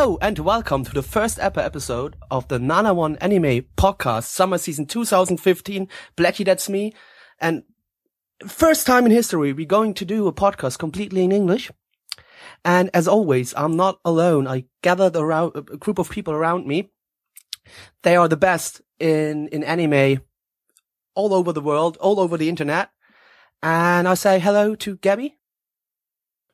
Hello and welcome to the first ever episode of the Nana One Anime Podcast, Summer Season 2015. Blackie, that's me. And first time in history, we're going to do a podcast completely in English. And as always, I'm not alone. I gathered around a group of people around me. They are the best in, in anime all over the world, all over the internet. And I say hello to Gabby.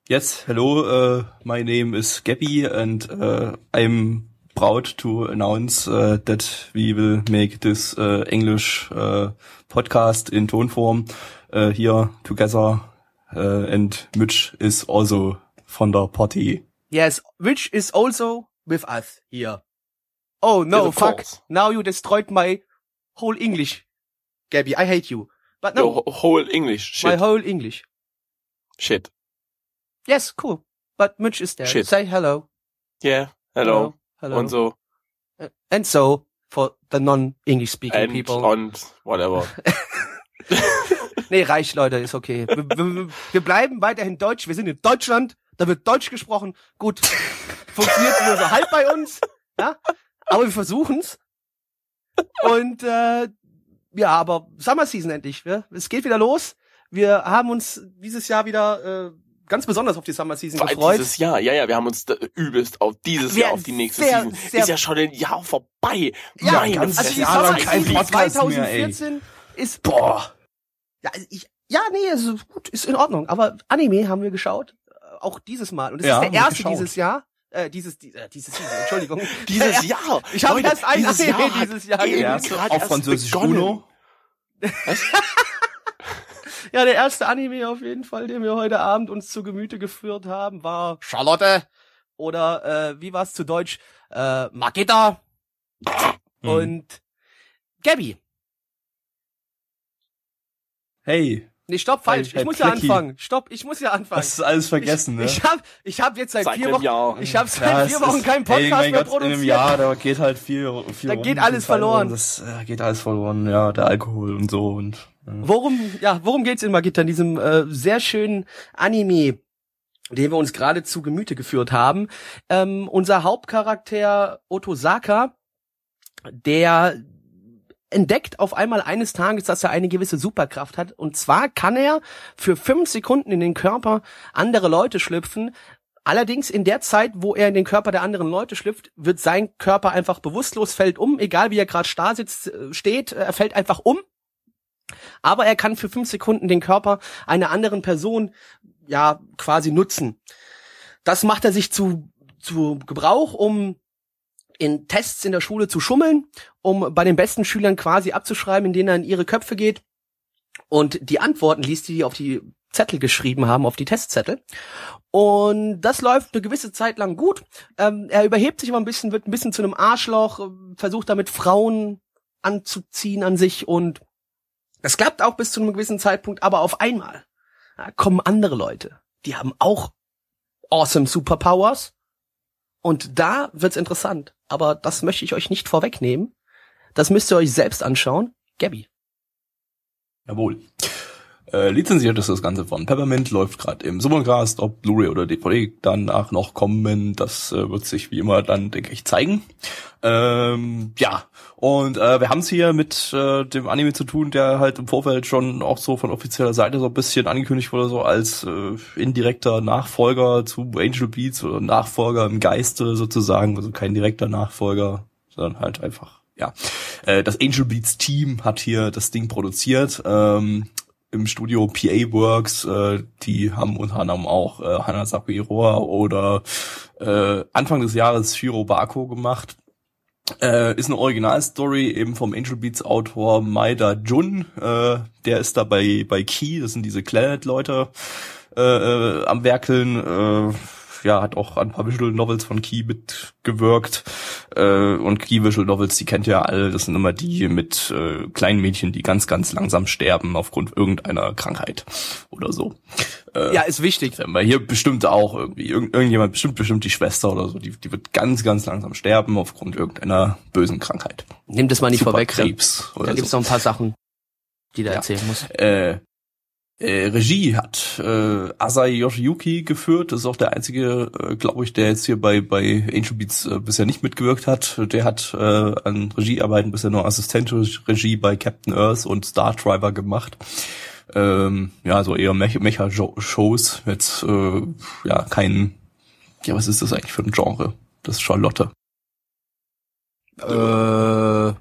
Yes, hello, uh, my name is Gabby and uh, I'm proud to announce uh, that we will make this uh, English uh, podcast in Tonform uh, here together uh, and Mitch is also from the party. Yes, which is also with us here. Oh no, Yes, fuck. course. Now you destroyed my whole English. Gabby, I hate you. But no, Your whole English. Shit. my whole English. Shit. Yes, cool. But Mitch is there. Shit. Say hello. Yeah. Hello. Hello. Und so. And so, for the non-English speaking And people. und whatever. nee, reicht, Leute, ist okay. Wir, wir, wir bleiben weiterhin Deutsch. Wir sind in Deutschland. Da wird Deutsch gesprochen. Gut. Funktioniert nur so halb bei uns. Ja. Aber wir versuchen's. Und äh, ja, aber Summer Season endlich. Ja? Es geht wieder los. Wir haben uns dieses Jahr wieder äh, ganz besonders auf die Summer Season Vor gefreut. dieses Jahr. Ja, ja, wir haben uns da übelst auf dieses Wir Jahr, auf die nächste sehr, Season. sehr- ist ja schon ein Jahr vorbei. Ja, Meine ganz also die. Jahr Summer kein Season Podcast mehr, ey. 2014 ist Boah. Ja, ich, ja, nee, also gut, ist in Ordnung. Aber Anime haben wir geschaut, äh, auch dieses Mal. Und es Ja, ist der erste dieses Jahr. Äh, dieses, die, äh, dieses Season, Entschuldigung. Dieses Jahr. Ich habe erst ein dieses Anime Jahr dieses Jahr gerade auf Französisch begonnen. Uno. Ja, der erste Anime auf jeden Fall, den wir heute Abend uns zu Gemüte geführt haben, war Charlotte. Oder äh, wie war's zu Deutsch? Äh, Makita. Hm. Und Gabby. Hey, Nee, stopp, falsch. Hey, Ich muss ja Blackie. anfangen. Stopp, ich muss ja anfangen. hast du alles vergessen, ne? Ich hab, ich hab jetzt seit, Seit vier Wochen, Jahr. ich hab seit Ja, vier Wochen ist- keinen Ey, Podcast mein mehr Gott, in produziert. einem Jahr, da geht halt viel, viel Da rum, geht alles verloren. Das äh, geht alles verloren, ja, der Alkohol und so und Worum, ja, worum geht's in Magitta, in diesem äh, sehr schönen Anime, den wir uns gerade zu Gemüte geführt haben? Ähm, unser Hauptcharakter Otosaka, der entdeckt auf einmal eines Tages, dass er eine gewisse Superkraft hat. Und zwar kann er für fünf Sekunden in den Körper andere Leute schlüpfen. Allerdings in der Zeit, wo er in den Körper der anderen Leute schlüpft, wird sein Körper einfach bewusstlos, fällt um, egal wie er gerade sitzt, äh, steht, äh, er fällt einfach um. Aber er kann für fünf Sekunden den Körper einer anderen Person ja quasi nutzen. Das macht er sich zu, zu Gebrauch, um in Tests in der Schule zu schummeln, um bei den besten Schülern quasi abzuschreiben, in denen er in ihre Köpfe geht und die Antworten liest, die die auf die Zettel geschrieben haben, auf die Testzettel. Und das läuft eine gewisse Zeit lang gut. Ähm, er überhebt sich immer ein bisschen, wird ein bisschen zu einem Arschloch, äh, versucht damit Frauen anzuziehen an sich und das klappt auch bis zu einem gewissen Zeitpunkt, aber auf einmal ja, kommen andere Leute, die haben auch awesome Superpowers und da wird's interessant. Aber das möchte ich euch nicht vorwegnehmen. Das müsst ihr euch selbst anschauen. Gabby. Jawohl. Äh, lizenziert ist das Ganze von Peppermint, läuft gerade im Summercast, ob Blu-ray oder DVD danach noch kommen, das äh, wird sich wie immer dann, denke ich, zeigen. Ähm, ja, und äh, wir haben es hier mit äh, dem Anime zu tun, der halt im Vorfeld schon auch so von offizieller Seite so ein bisschen angekündigt wurde, so als äh, indirekter Nachfolger zu Angel Beats oder Nachfolger im Geiste sozusagen, also kein direkter Nachfolger, sondern halt einfach ja, äh, das Angel Beats Team hat hier das Ding produziert. Ähm, im Studio PA Works, äh, die haben unter anderem auch äh, Hanasaku Iroha oder äh, Anfang des Jahres Shiro Bako gemacht. Äh, ist eine Originalstory eben vom Angel Beats Autor Maeda Jun. Äh, der ist da bei, bei Key, das sind diese Clanet-Leute, äh, äh, am Werkeln. Äh, ja, hat auch an ein paar Visual Novels von Key mitgewirkt. Äh, und Key Visual Novels, die kennt ihr ja alle, das sind immer die mit äh, kleinen Mädchen, die ganz, ganz langsam sterben aufgrund irgendeiner Krankheit oder so. Äh, Ja, ist wichtig. weil hier bestimmt auch irgendwie, irgend, irgendjemand, bestimmt, bestimmt die Schwester oder so, die, die wird ganz, ganz langsam sterben aufgrund irgendeiner bösen Krankheit. Nimm das mal nicht vorweg. Da, Superkrebs oder da gibt's so. noch ein paar Sachen, die du Ja. erzählen musst. Äh, äh, Regie hat äh, Asai Yoshiyuki geführt. Das ist auch der einzige, äh, glaube ich, der jetzt hier bei bei Angel Beats äh, bisher nicht mitgewirkt hat. Der hat äh, an Regiearbeiten bisher nur Assistenzregie bei Captain Earth und Star Driver gemacht. Ähm, ja, so eher Mech- Mecha-Shows. Jetzt äh, ja kein. Ja, was ist das eigentlich für ein Genre? Das ist Charlotte. Äh, ja,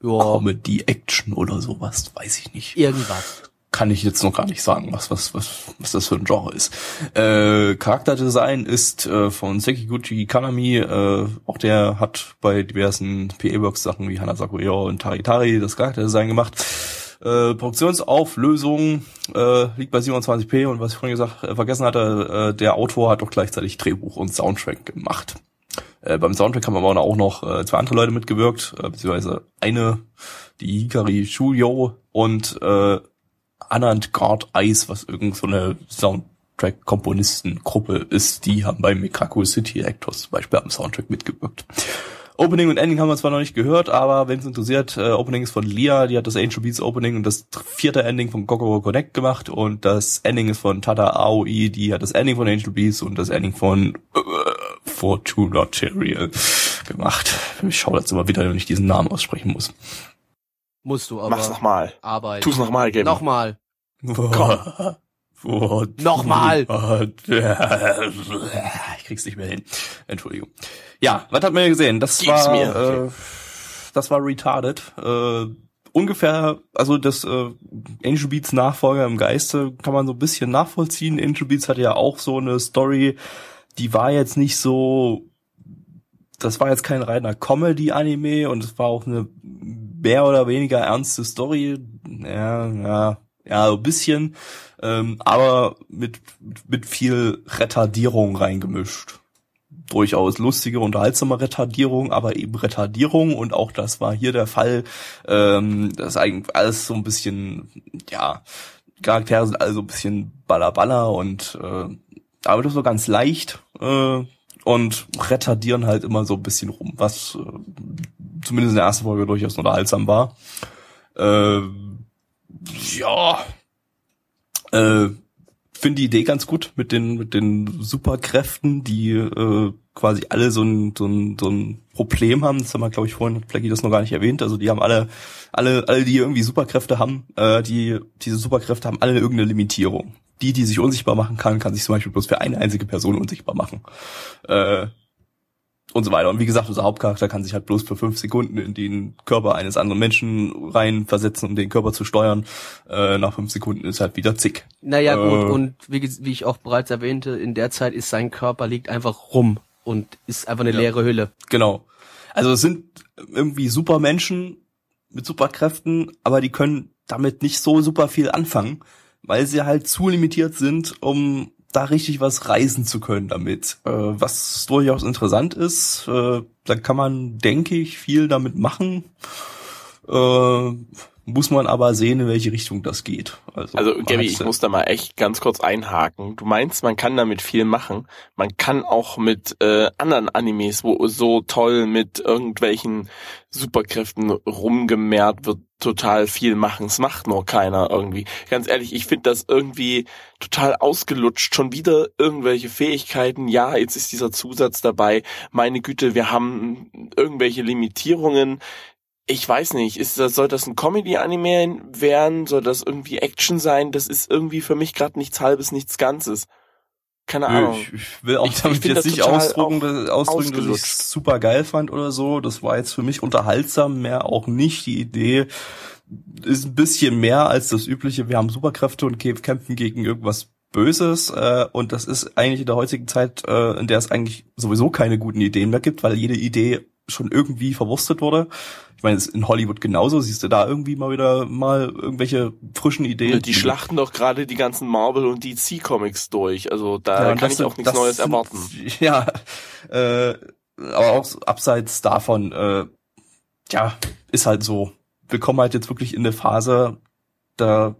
Comedy, Action oder sowas, weiß ich nicht. irgendwas. Kann ich jetzt noch gar nicht sagen, was was was was das für ein Genre ist. Äh, Charakterdesign ist äh, von Sekiguchi Kanami, äh, auch der hat bei diversen PA-Works Sachen wie Hanasaku und Taritari das Charakterdesign gemacht. Äh, Produktionsauflösung äh, liegt bei 27p und was ich vorhin gesagt äh, vergessen hatte, äh, der Autor hat auch gleichzeitig Drehbuch und Soundtrack gemacht. Äh, beim Soundtrack haben aber auch noch äh, zwei andere Leute mitgewirkt, äh, beziehungsweise eine, die Hikari Shuyo und äh, Anand Guard Ice, was irgend so eine Soundtrack-Komponistengruppe ist, die haben bei Mikaku City Actors zum Beispiel am Soundtrack mitgewirkt. Opening und Ending haben wir zwar noch nicht gehört, aber wenn es interessiert, äh, Opening ist von Lia, die hat das Angel Beats Opening und das vierte Ending von Kokoro Connect gemacht und das Ending ist von Tata Aoi, die hat das Ending von Angel Beats und das Ending von äh, Fortuna Material gemacht. Ich schaue jetzt immer wieder, wenn ich diesen Namen aussprechen muss. Musst du aber. Mach's nochmal. Arbeit. Tu's nochmal, Gaby. Nochmal. Komm. Nochmal. Ich krieg's nicht mehr hin. Entschuldigung. Ja, was hat man hier gesehen? Das Gib's war. Okay. äh, das war retarded. Äh, ungefähr, also das äh, Angel Beats Nachfolger im Geiste kann man so ein bisschen nachvollziehen. Angel Beats hatte ja auch so eine Story, die war jetzt nicht so, das war jetzt kein reiner Comedy-Anime und es war auch eine mehr oder weniger ernste Story. Ja, ja, ja, so ein bisschen, ähm, aber mit, mit viel Retardierung reingemischt. Durchaus lustige, unterhaltsame Retardierung, aber eben Retardierung und auch das war hier der Fall. Ähm, das ist eigentlich alles so ein bisschen, ja, Charaktere sind alle so ein bisschen ballerballer und äh, aber das war ganz leicht äh, und retardieren halt immer so ein bisschen rum, was äh, zumindest in der ersten Folge durchaus unterhaltsam war. Äh, ja, äh, finde die Idee ganz gut mit den mit den Superkräften, die äh, quasi alle so ein, so ein so ein Problem haben. Das haben wir, glaube ich, vorhin hat Flecki das noch gar nicht erwähnt. Also die haben alle alle alle die irgendwie Superkräfte haben, äh, die diese Superkräfte haben alle irgendeine Limitierung. Die, die sich unsichtbar machen kann, kann sich zum Beispiel bloß für eine einzige Person unsichtbar machen. Äh, und so weiter. Und wie gesagt, unser Hauptcharakter kann sich halt bloß für fünf Sekunden in den Körper eines anderen Menschen reinversetzen, um den Körper zu steuern. Äh, nach fünf Sekunden ist halt wieder zick. Naja, gut, Äh. und wie, wie ich auch bereits erwähnte, in der Zeit ist sein Körper liegt einfach rum und ist einfach eine Ja. leere Hülle. Genau. Also es sind irgendwie Supermenschen mit Superkräften, aber die können damit nicht so super viel anfangen, weil sie halt zu limitiert sind, um da richtig was reißen zu können damit. Äh, was durchaus interessant ist, äh, da kann man, denke ich, viel damit machen. Äh, muss man aber sehen, in welche Richtung das geht. Also, Also, Gabby, ich muss da mal echt ganz kurz einhaken. Du meinst, man kann damit viel machen. Man kann auch mit äh, anderen Animes, wo so toll mit irgendwelchen Superkräften rumgemehrt wird, total viel machen. Es macht nur keiner irgendwie. Ganz ehrlich, ich finde das irgendwie total ausgelutscht. Schon wieder irgendwelche Fähigkeiten. Ja, jetzt ist dieser Zusatz dabei. Meine Güte, wir haben irgendwelche Limitierungen ich weiß nicht, ist das, soll das ein Comedy-Anime werden? Soll das irgendwie Action sein? Das ist irgendwie für mich gerade nichts Halbes, nichts Ganzes. Keine Ahnung. ich, ich will auch Ich- ich damit find jetzt nicht ausdrücken, ausdrücken dass ich ausgelutscht. super geil fand oder so. Das war jetzt für mich unterhaltsam, mehr auch nicht. Die Idee ist ein bisschen mehr als das übliche. Wir haben Superkräfte und kä- kämpfen gegen irgendwas Böses. Äh, und das ist eigentlich in der heutigen Zeit, äh, in der es eigentlich sowieso keine guten Ideen mehr gibt, weil jede Idee schon irgendwie verwurstet wurde. Ich meine, es ist in Hollywood genauso. Siehst du da irgendwie mal wieder mal irgendwelche frischen Ideen? die schlachten doch gerade die ganzen Marvel- und DC-Comics durch. Also da Ja, kann ich auch nichts Neues sind- erwarten. Ja, äh, aber auch abseits davon, äh, ja, ist halt so. Wir kommen halt jetzt wirklich in eine Phase, da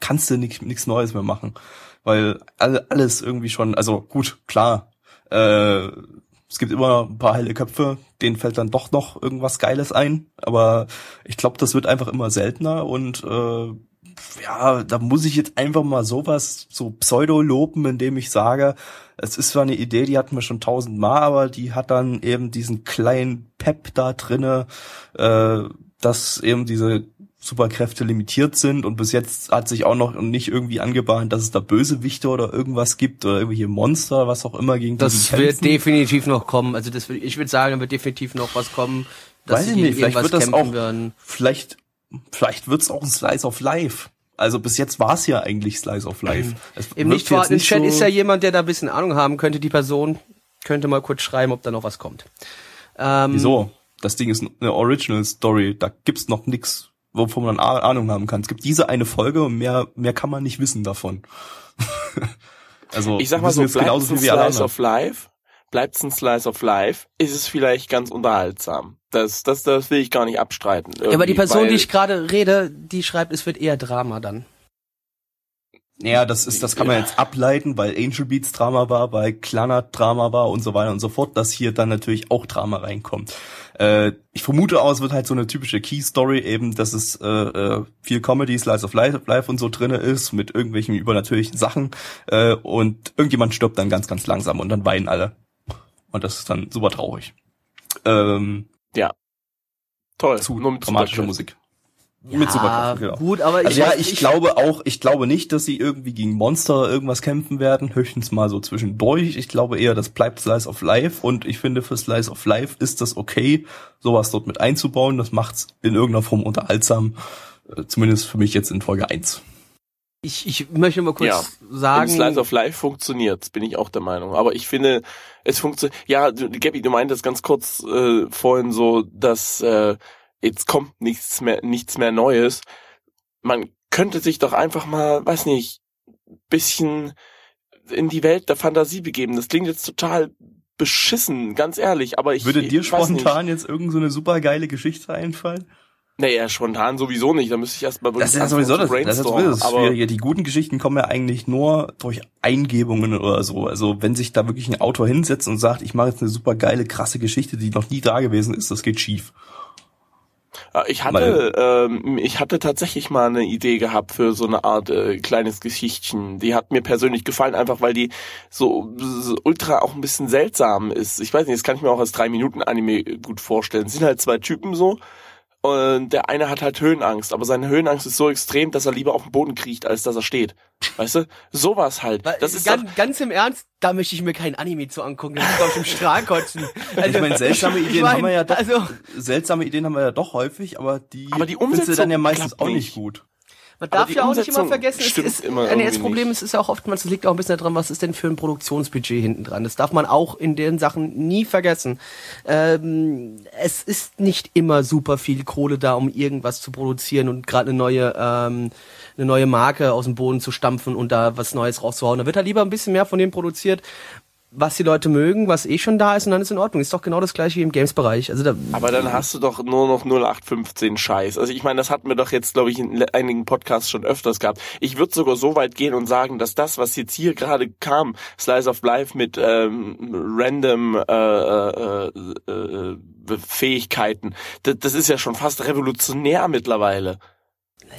kannst du nichts Neues mehr machen. Weil alle, alles irgendwie schon, also gut, klar, äh, es gibt immer ein paar helle Köpfe, denen fällt dann doch noch irgendwas Geiles ein. Aber ich glaube, das wird einfach immer seltener und äh, ja, da muss ich jetzt einfach mal sowas so pseudo loben, indem ich sage, es ist zwar eine Idee, die hatten wir schon tausendmal, aber die hat dann eben diesen kleinen Pep da drinne, äh, dass eben diese Superkräfte limitiert sind und bis jetzt hat sich auch noch nicht irgendwie angebahnt, dass es da Bösewichte oder irgendwas gibt oder irgendwelche Monster, was auch immer gegen Das wird definitiv noch kommen. Also das ich würde sagen, wird definitiv noch was kommen. Dass Weiß ich nicht, vielleicht wird das auch, werden. vielleicht, vielleicht wird's auch ein Slice of Life. Also bis jetzt war es ja eigentlich Slice of Life. Es Im nicht vorhandenen Chat so ist ja jemand, der da ein bisschen Ahnung haben könnte. Die Person könnte mal kurz schreiben, ob da noch was kommt. Ähm, Wieso? Das Ding ist eine Original Story. Da gibt's noch nix wovon man Ahnung haben kann. Es gibt diese eine Folge und mehr, mehr kann man nicht wissen davon. also, ich sag mal so, bleibt genauso ein Slice of Life, bleibt ein Slice of Life, ist es vielleicht ganz unterhaltsam. Das, das, das will ich gar nicht abstreiten. Ja, aber die Person, die ich gerade rede, die schreibt, es wird eher Drama dann. Ja, das ist, das kann man jetzt ableiten, weil Angel Beats Drama war, weil Clanat Drama war und so weiter und so fort, dass hier dann natürlich auch Drama reinkommt. Äh, ich vermute auch, es wird halt so eine typische Key-Story eben, dass es äh, äh, viel Comedy, Slice of Life, Life und so drinne ist, mit irgendwelchen übernatürlichen Sachen äh, und irgendjemand stirbt dann ganz, ganz langsam und dann weinen alle. Und das ist dann super traurig. Ähm, ja. Toll. Zu dramatische Musik. Ja, mit Superkräften, genau. Gut, aber also ich, ja, ich, ich, glaube auch, ich glaube nicht, dass sie irgendwie gegen Monster irgendwas kämpfen werden, höchstens mal so zwischendurch. Ich glaube eher, das bleibt Slice of Life und ich finde für Slice of Life ist das okay, sowas dort mit einzubauen. Das macht's in irgendeiner Form unterhaltsam, äh, zumindest für mich jetzt in Folge 1. Ich, ich möchte mal kurz ja, sagen. Slice of Life funktioniert, bin ich auch der Meinung. Aber ich finde, es funktioniert. Ja, Gabby, du meintest ganz kurz äh, vorhin so, dass äh, jetzt kommt nichts mehr, nichts mehr Neues. Man könnte sich doch einfach mal, weiß nicht, bisschen in die Welt der Fantasie begeben. Das klingt jetzt total beschissen, ganz ehrlich, aber ich würde dir spontan jetzt irgend so eine super geile Geschichte einfallen? Naja, spontan sowieso nicht. Da müsste ich erstmal wirklich Das ist ja sowieso das, das, ist sowieso das Schwierige. Die guten Geschichten kommen ja eigentlich nur durch Eingebungen oder so. Also wenn sich da wirklich ein Autor hinsetzt und sagt, ich mache jetzt eine super geile, krasse Geschichte, die noch nie da gewesen ist, das geht schief. Äh, ich hatte, ähm, ich hatte tatsächlich mal eine Idee gehabt für so eine Art äh, kleines Geschichtchen. Die hat mir persönlich gefallen, einfach weil die so, so ultra auch ein bisschen seltsam ist. Ich weiß nicht, das kann ich mir auch als drei Minuten Anime gut vorstellen. Es sind halt zwei Typen so und der eine hat halt Höhenangst, aber seine Höhenangst ist so extrem, dass er lieber auf dem Boden kriecht, als dass er steht. Weißt du? Sowas halt. Das ist ganz, ganz im Ernst, da möchte ich mir kein Anime zu angucken. Das ist auf dem Strahl kotzen. Also, ich meine, seltsame Ideen ich mein, haben wir ja doch. Also, seltsame Ideen haben wir ja doch häufig, aber die, aber die Umsetzung dann ja meistens auch nicht gut. Man darf ja auch nicht immer vergessen, es ist, immer nee, das Problem ist, ist ja auch oftmals, es liegt auch ein bisschen daran, was ist denn für ein Produktionsbudget hinten dran. Das darf man auch in den Sachen nie vergessen. Ähm, es ist nicht immer super viel Kohle da, um irgendwas zu produzieren und gerade eine neue ähm, eine neue Marke aus dem Boden zu stampfen und da was Neues rauszuhauen. Da wird halt lieber ein bisschen mehr von dem produziert, was die Leute mögen, was eh schon da ist und dann ist in Ordnung. Ist doch genau das gleiche wie im Games-Bereich. Also da Aber dann hast du doch nur noch 0815 Scheiß. Also ich meine, das hatten wir doch jetzt, glaube ich, in einigen Podcasts schon öfters gehabt. Ich würde sogar so weit gehen und sagen, dass das, was jetzt hier gerade kam, Slice of Life mit ähm, random äh, äh, äh, äh Fähigkeiten, das, das ist ja schon fast revolutionär mittlerweile.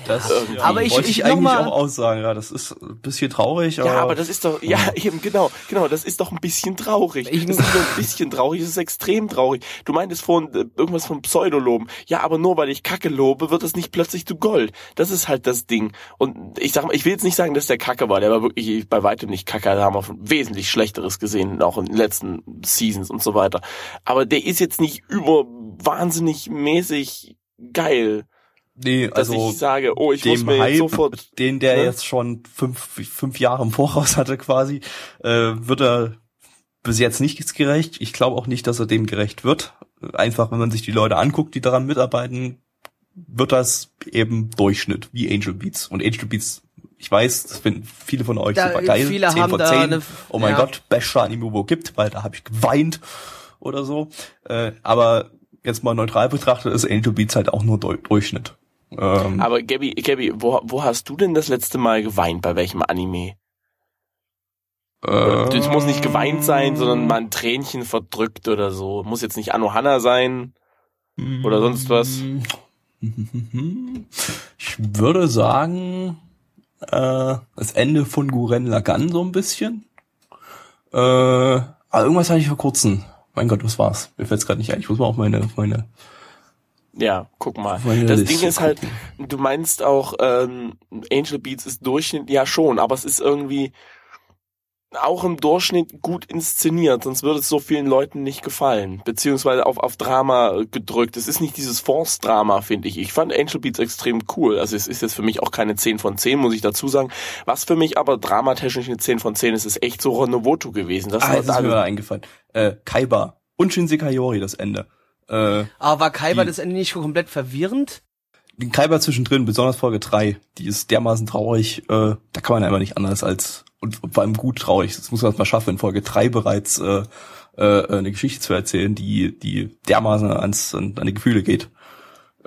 Das ja. aber ich, wollte ich, ich eigentlich auch aussagen, ja, das ist ein bisschen traurig. Aber ja, aber das ist doch, ja, eben, genau, genau, das ist doch ein bisschen traurig. Ich, das ist nur ein bisschen traurig, das ist extrem traurig. Du meintest vorhin äh, irgendwas von Pseudoloben. Ja, aber nur weil ich Kacke lobe, wird es nicht plötzlich zu Gold. Das ist halt das Ding. Und ich sag mal, ich will jetzt nicht sagen, dass der Kacke war, der war wirklich bei weitem nicht Kacke, da haben wir wesentlich Schlechteres gesehen, auch in den letzten Seasons und so weiter. Aber der ist jetzt nicht über wahnsinnig mäßig geil. Nee, also dass ich sage, oh, ich muss mir Hype, sofort, den der ne? jetzt schon fünf, fünf Jahre im Voraus hatte quasi, äh, wird er bis jetzt nicht gerecht. Ich glaube auch nicht, dass er dem gerecht wird. Einfach, wenn man sich die Leute anguckt, die daran mitarbeiten, wird das eben Durchschnitt, wie Angel Beats. Und Angel Beats, ich weiß, das finden viele von euch da, super geil. Viele 10 haben von 10. Eine, oh mein ja. Gott, bester Anime, wo gibt, weil da habe ich geweint. oder so. Äh, aber jetzt mal neutral betrachtet ist Angel Beats halt auch nur Durchschnitt. Ähm, Aber Gabby, Gabby, wo, wo hast du denn das letzte Mal geweint? Bei welchem Anime? äh, Es muss nicht geweint sein, sondern mal ein Tränchen verdrückt oder so. Muss jetzt nicht Anohana sein. oder sonst was. Ich würde sagen, äh, das Ende von Guren Lagann so ein bisschen. Äh, aber irgendwas hatte ich vor kurzem. Mein Gott, was war's? Mir fällt's gerade nicht ein. Ich muss mal auf meine, auf meine. Ja, guck mal. Das Ding ist halt, du meinst auch, ähm, Angel Beats ist Durchschnitt, ja schon, aber es ist irgendwie auch im Durchschnitt gut inszeniert, sonst würde es so vielen Leuten nicht gefallen. Beziehungsweise auf, auf Drama gedrückt. Es ist nicht dieses Force-Drama, finde ich. Ich fand Angel Beats extrem cool. Also es ist jetzt für mich auch keine 10 von 10, muss ich dazu sagen. Was für mich aber dramatechnisch eine 10 von 10 ist, ist echt so Ronovoto gewesen. Das Ah, jetzt ist mir wieder eingefallen. Äh, Kaiba und Shinsekai Kayori, das Ende. Äh, Aber war Kaiba Die- das Ende nicht komplett verwirrend? den Kaiba zwischendrin, besonders Folge 3, die ist dermaßen traurig, äh, da kann man einfach nicht anders als, und vor allem gut traurig, das muss man erst mal schaffen, in Folge 3 bereits äh, äh, eine Geschichte zu erzählen, die, die dermaßen ans, an, an die Gefühle geht.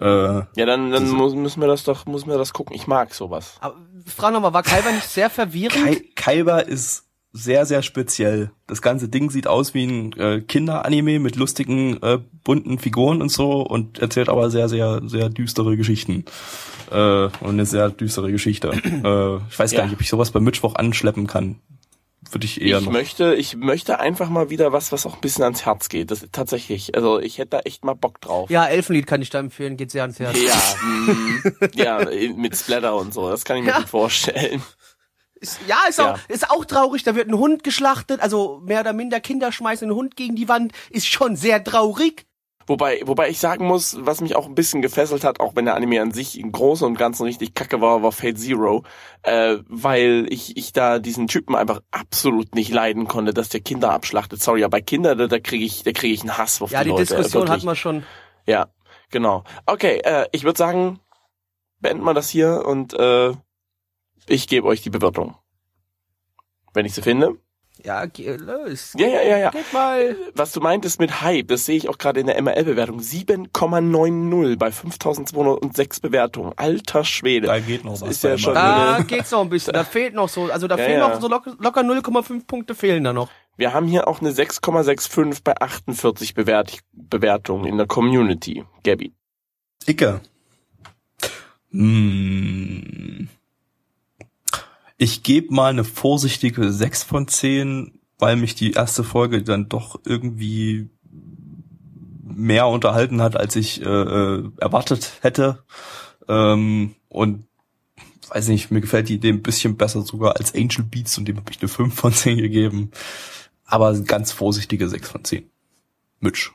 Äh, Ja, dann, dann muss, müssen wir das doch, müssen wir das gucken. Ich mag sowas. Aber, frag nochmal, war Kaiba nicht sehr verwirrend? Kai, Kaiba ist sehr, sehr speziell. Das ganze Ding sieht aus wie ein äh, Kinderanime mit lustigen, äh, bunten Figuren und so und erzählt aber sehr, sehr, sehr düstere Geschichten. Äh, und eine sehr düstere Geschichte. äh, ich weiß Ja. gar nicht, ob ich sowas beim Mittwoch anschleppen kann. Würde ich eher ich noch. möchte, ich möchte einfach mal wieder was, was auch ein bisschen ans Herz geht. Das tatsächlich. Also ich hätte da echt mal Bock drauf. Ja, Elfenlied kann ich da empfehlen, geht sehr ans Herz. Ja, mm, ja, mit Splatter und so. Das kann ich mir Ja. gut vorstellen. Ist, ja, ist, Ja. Auch, ist auch traurig, da wird ein Hund geschlachtet, also mehr oder minder Kinder schmeißen einen Hund gegen die Wand, ist schon sehr traurig. Wobei, wobei ich sagen muss, was mich auch ein bisschen gefesselt hat, auch wenn der Anime an sich im Großen und Ganzen richtig kacke war, war Fate Zero, äh, weil ich, ich da diesen Typen einfach absolut nicht leiden konnte, dass der Kinder abschlachtet. Sorry, aber bei Kindern, da, da kriege ich, da kriege ich einen Hass auf Ja, die, die Leute. Diskussion wirklich. hatten wir schon. Ja, genau. Okay, äh, ich würde sagen, beenden wir das hier und äh, ich gebe euch die Bewertung. Wenn ich sie finde. Ja, geh los. Ja, ja, ja, ja. Geht mal. Was du meintest mit Hype, das sehe ich auch gerade in der MRL-Bewertung. 7,90 bei 5206 Bewertungen. Alter Schwede. da geht noch was. ist ja schon-. Da geht's noch ein bisschen. Da fehlt noch so, also da Ja, fehlen ja. noch so locker, locker 0,5 Punkte fehlen da noch. Wir haben hier auch eine 6,65 bei 48 Bewert Bewertungen in der Community. Gabby. Icke. Hm. Ich gebe mal eine vorsichtige 6 von 10, weil mich die erste Folge dann doch irgendwie mehr unterhalten hat, als ich äh, äh, erwartet hätte. Ähm, und weiß nicht, mir gefällt die Idee ein bisschen besser sogar als Angel Beats und dem habe ich eine 5 von 10 gegeben. Aber ganz vorsichtige 6 von 10. Mitch.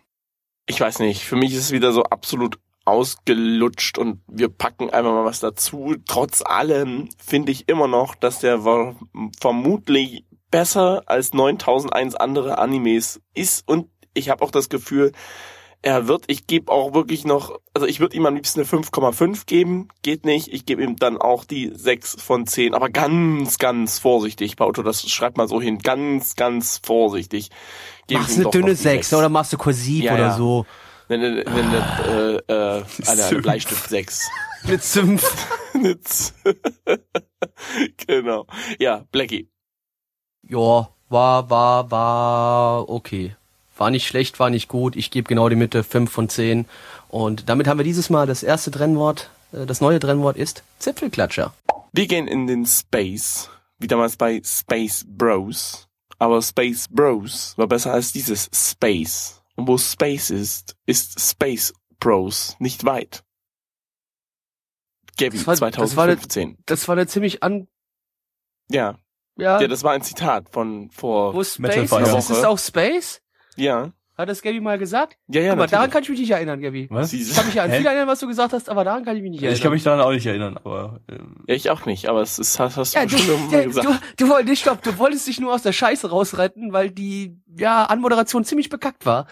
Ich weiß nicht, für mich ist es wieder so absolut ausgelutscht und wir packen einfach mal was dazu. Trotz allem finde ich immer noch, dass der war vermutlich besser als 9001 andere Animes ist und ich habe auch das Gefühl, er wird, ich gebe auch wirklich noch, also ich würde ihm am liebsten eine 5,5 geben, geht nicht, ich gebe ihm dann auch die 6 von 10, aber ganz, ganz vorsichtig, Pauto, das schreibt mal so hin, ganz, ganz vorsichtig. Ich Machst eine dünne noch die 6 oder machst du kursiv Ja, oder ja. so. Eine, eine, eine, äh, äh, eine, eine Fünf. Bleistift 6. Mit 5. genau. Ja, Blackie. Ja, war, war, war okay. War nicht schlecht, war nicht gut. Ich gebe genau die Mitte, 5 von 10. Und damit haben wir dieses Mal das erste Trennwort. Äh, Das neue Trennwort ist Zipfelklatscher. Wir gehen in den Space, wie damals bei Space Bros. Aber Space Bros war besser als dieses Space. Und wo Space ist, ist Space Bros nicht weit. Gabby, Das war- das war der- 2015. Das war eine ziemlich an... ja. Ja, ja, das war ein Zitat von vor. wo Space Metal ist, ist es auch Space? Ja. Hat das Gabby mal gesagt? Ja, ja, mal, daran kann ich mich nicht erinnern, Gabby. Was? Ich kann mich ja an viel erinnern, was du gesagt hast, aber daran kann ich mich nicht erinnern. Ich kann mich daran auch nicht erinnern, aber ähm, Ja, ich auch nicht, aber es ist, hast, hast ja, du du, schon ja, gesagt. du, du, wolltest, ich glaub, du wolltest dich nur aus der Scheiße rausretten, weil die ja, Anmoderation ziemlich bekackt war.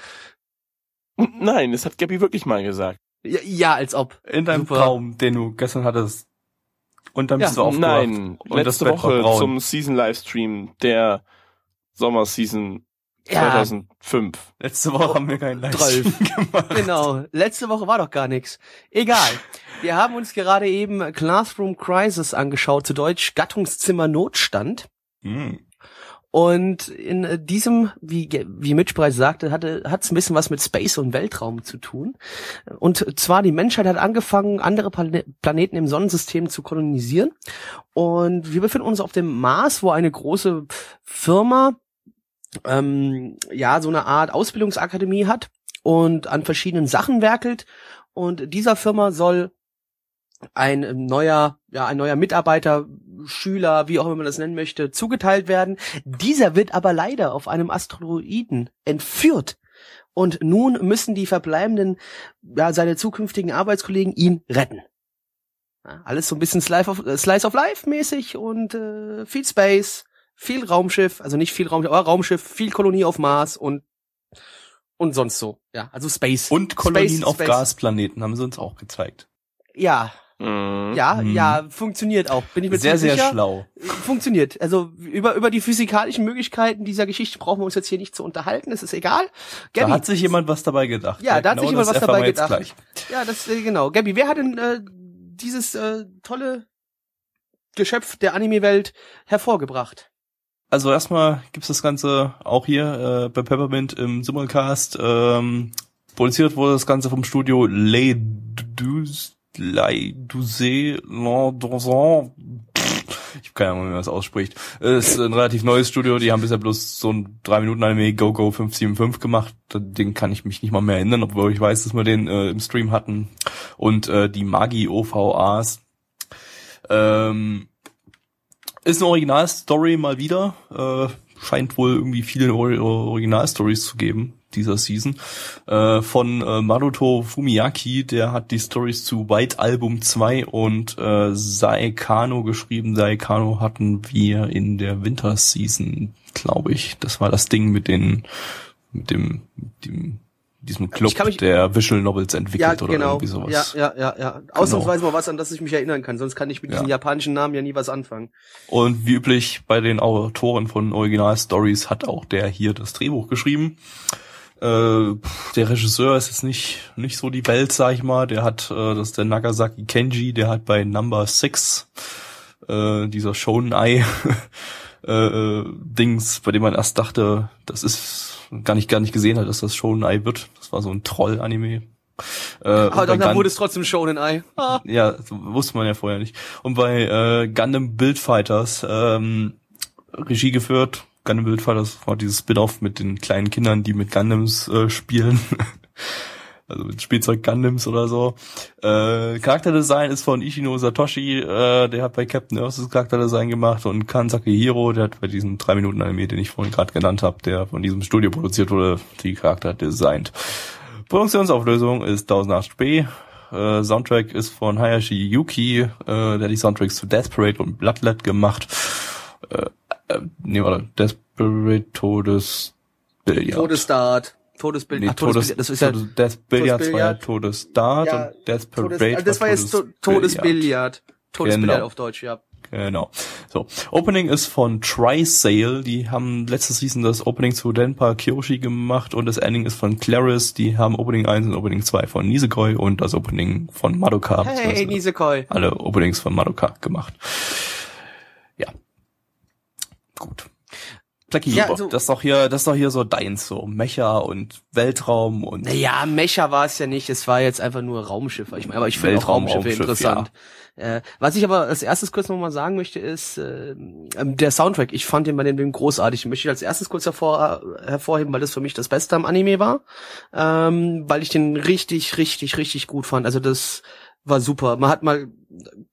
Nein, das hat Gabby wirklich mal gesagt. Ja, ja als ob. in deinem Super. Traum, den du gestern hattest, und dann bist Ja, du aufgewacht. Nein, und das letzte Woche zum Season-Livestream der Sommerseason Ja. 2005. Letzte Woche haben wir keinen Livestream gemacht. Genau. Letzte Woche war doch gar nichts. Egal. Wir haben uns gerade eben Classroom Crisis angeschaut, zu Deutsch Gattungszimmer Notstand. Hm. Und in äh, diesem, wie, wie Mitch bereits sagte, hatte, hat es ein bisschen was mit Space und Weltraum zu tun. Und zwar die Menschheit hat angefangen, andere Plane Planeten im Sonnensystem zu kolonisieren. Und wir befinden uns auf dem Mars, wo eine große Firma ähm, ja so eine Art Ausbildungsakademie hat und an verschiedenen Sachen werkelt. Und dieser Firma soll ein neuer, ja, ein neuer Mitarbeiter, Schüler, wie auch immer man das nennen möchte, zugeteilt werden. Dieser wird aber leider auf einem Asteroiden entführt. Und nun müssen die verbleibenden, ja, seine zukünftigen Arbeitskollegen ihn retten. Ja, alles so ein bisschen Slice of, äh, Slice of Life mäßig und äh, viel Space, viel Raumschiff, also nicht viel Raumschiff, aber Raumschiff, viel Kolonie auf Mars und und sonst so. Ja, also Space. Und Kolonien Space, auf Space. Gasplaneten haben sie uns auch gezeigt. Ja, Mhm. ja, Mhm. ja, funktioniert auch. Bin ich mir Sehr, sehr sicher. schlau. Funktioniert. Also über über die physikalischen Möglichkeiten dieser Geschichte brauchen wir uns jetzt hier nicht zu unterhalten. Es ist egal. Da Gabby, hat sich jemand was dabei gedacht. Ja, da hat sich jemand was dabei gedacht. Gleich. ja, das äh, genau. Gabby, wer hat denn äh, dieses äh, tolle Geschöpf der Anime-Welt hervorgebracht? Also erstmal gibt's das Ganze auch hier äh, bei Peppermint im Simulcast. Ähm, produziert wurde das Ganze vom Studio Les Douze, Les Douze, Landonzon. Ich habe keine Ahnung, wie man das ausspricht. Es ist ein relativ neues Studio, die haben bisher bloß so ein 3 Minuten Anime Go Go 575 gemacht. Den kann ich mich nicht mal mehr erinnern, obwohl ich weiß, dass wir den äh, im Stream hatten. Und äh, die Magi OVAs. Ähm, ist eine Originalstory mal wieder. Äh, scheint wohl irgendwie viele Or Originalstories zu geben dieser Season. Äh, von äh, Maruto Fumiyaki, der hat die Stories zu White Album 2 und äh, Saekano geschrieben. Saekano hatten wir in der Winterseason, glaube ich. Das war das Ding mit den mit dem, dem diesem Club, mich- der Visual Novels entwickelt ja, oder genau. irgendwie sowas. Ja, ja, ja, ja. Ausnahmsweise mal was, an das ich mich erinnern kann. Sonst kann ich mit Ja. diesen japanischen Namen ja nie was anfangen. Und wie üblich bei den Autoren von Original-Stories hat auch der hier das Drehbuch geschrieben. Äh, der Regisseur ist jetzt nicht, nicht so die Welt, sag ich mal. Der hat, äh, das ist der Nagasaki Kenji, der hat bei Number Six äh, dieser Shonen-Eye äh, äh, Dings, bei dem man erst dachte, das ist gar nicht, gar nicht gesehen hat, dass das Shonen-Eye wird. Das war so ein Troll-Anime. Äh, Aber dann Gun- wurde es trotzdem Shonen Eye. Ah. ja, wusste man ja vorher nicht. Und bei äh, Gundam Build Fighters ähm, Regie geführt. Gundam Build Fighters war dieses Spin-off mit den kleinen Kindern, die mit Gundams äh, spielen. also mit Spielzeug Gundams oder so. Äh, Charakterdesign ist von Ishino Satoshi, äh, der hat bei Captain Earth das Charakterdesign gemacht und Kansaki Hiro, der hat bei diesem 3 Minuten Anime, den ich vorhin gerade genannt habe, der von diesem Studio produziert wurde, die Charakter designt. Produktionsauflösung ist 1080p. Äh, Soundtrack ist von Hayashi Yuki, äh, der hat die Soundtracks zu Death Parade und Bloodlet gemacht. Äh, äh, nee, warte, Death Parade, Todes, Billard. Todesstart. Todesbild. Nee, Ach, Todes, Todesbild. Das ist ja Todes, Death Billiard war ja. Todesstart Ja, und Death Todes, Parade äh, das war jetzt to- Todesbillard. Todesbillard Genau. auf Deutsch, ja. Genau. So, Opening ist von Tri-Sale. Die haben letzte Season das Opening zu Denpa Kyoshi gemacht und das Ending ist von Claris. Die haben Opening 1 und Opening 2 von Nisekoi und das Opening von Madoka. Hey, Nisekoi. Alle Openings von Madoka gemacht. Ja. Gut. Blackie, Ja, also- das ist doch hier, das ist doch hier so deins, so Mecha und Weltraum und Naja, Mecha war es ja nicht, es war jetzt einfach nur Raumschiffe. Ich meine, aber ich finde auch Weltraum, Raumschiffe Raumschiff, interessant. Äh, was ich aber als erstes kurz nochmal sagen möchte, ist äh, der Soundtrack. Ich fand den bei dem Film großartig. Möchte ich als erstes kurz hervor, hervorheben, weil das für mich das Beste am Anime war. Ähm, weil ich den richtig, richtig, richtig gut fand. Also das war super. Man hat mal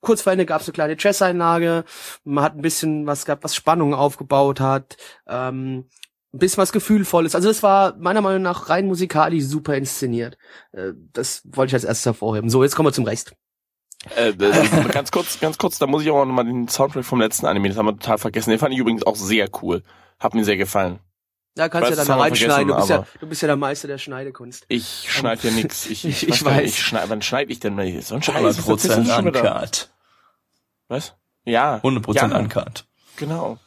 kurz vor Ende gab es eine kleine Chess-Einlage. Man hat ein bisschen was gehabt, was Spannung aufgebaut hat. Ähm, ein bisschen was Gefühlvolles. Also das war meiner Meinung nach rein musikalisch super inszeniert. Äh, das wollte ich als erstes hervorheben. So, jetzt kommen wir zum Rest. Äh, äh, ganz kurz, ganz kurz, da muss ich auch noch mal den Soundtrack vom letzten Anime, das haben wir total vergessen. Den fand ich übrigens auch sehr cool. Hat mir sehr gefallen. Da kannst du ja dann reinschneiden. Du bist, ja, du bist ja der Meister der Schneidekunst. Ich schneide hier nix. Ich, Ich- ich, weiß. Ich schneid, wann schneide ich denn mal hier? So ein Scheiß. 100% was erzählst du schon wieder? Uncut. Was? Ja. 100% ja, Uncut. Genau.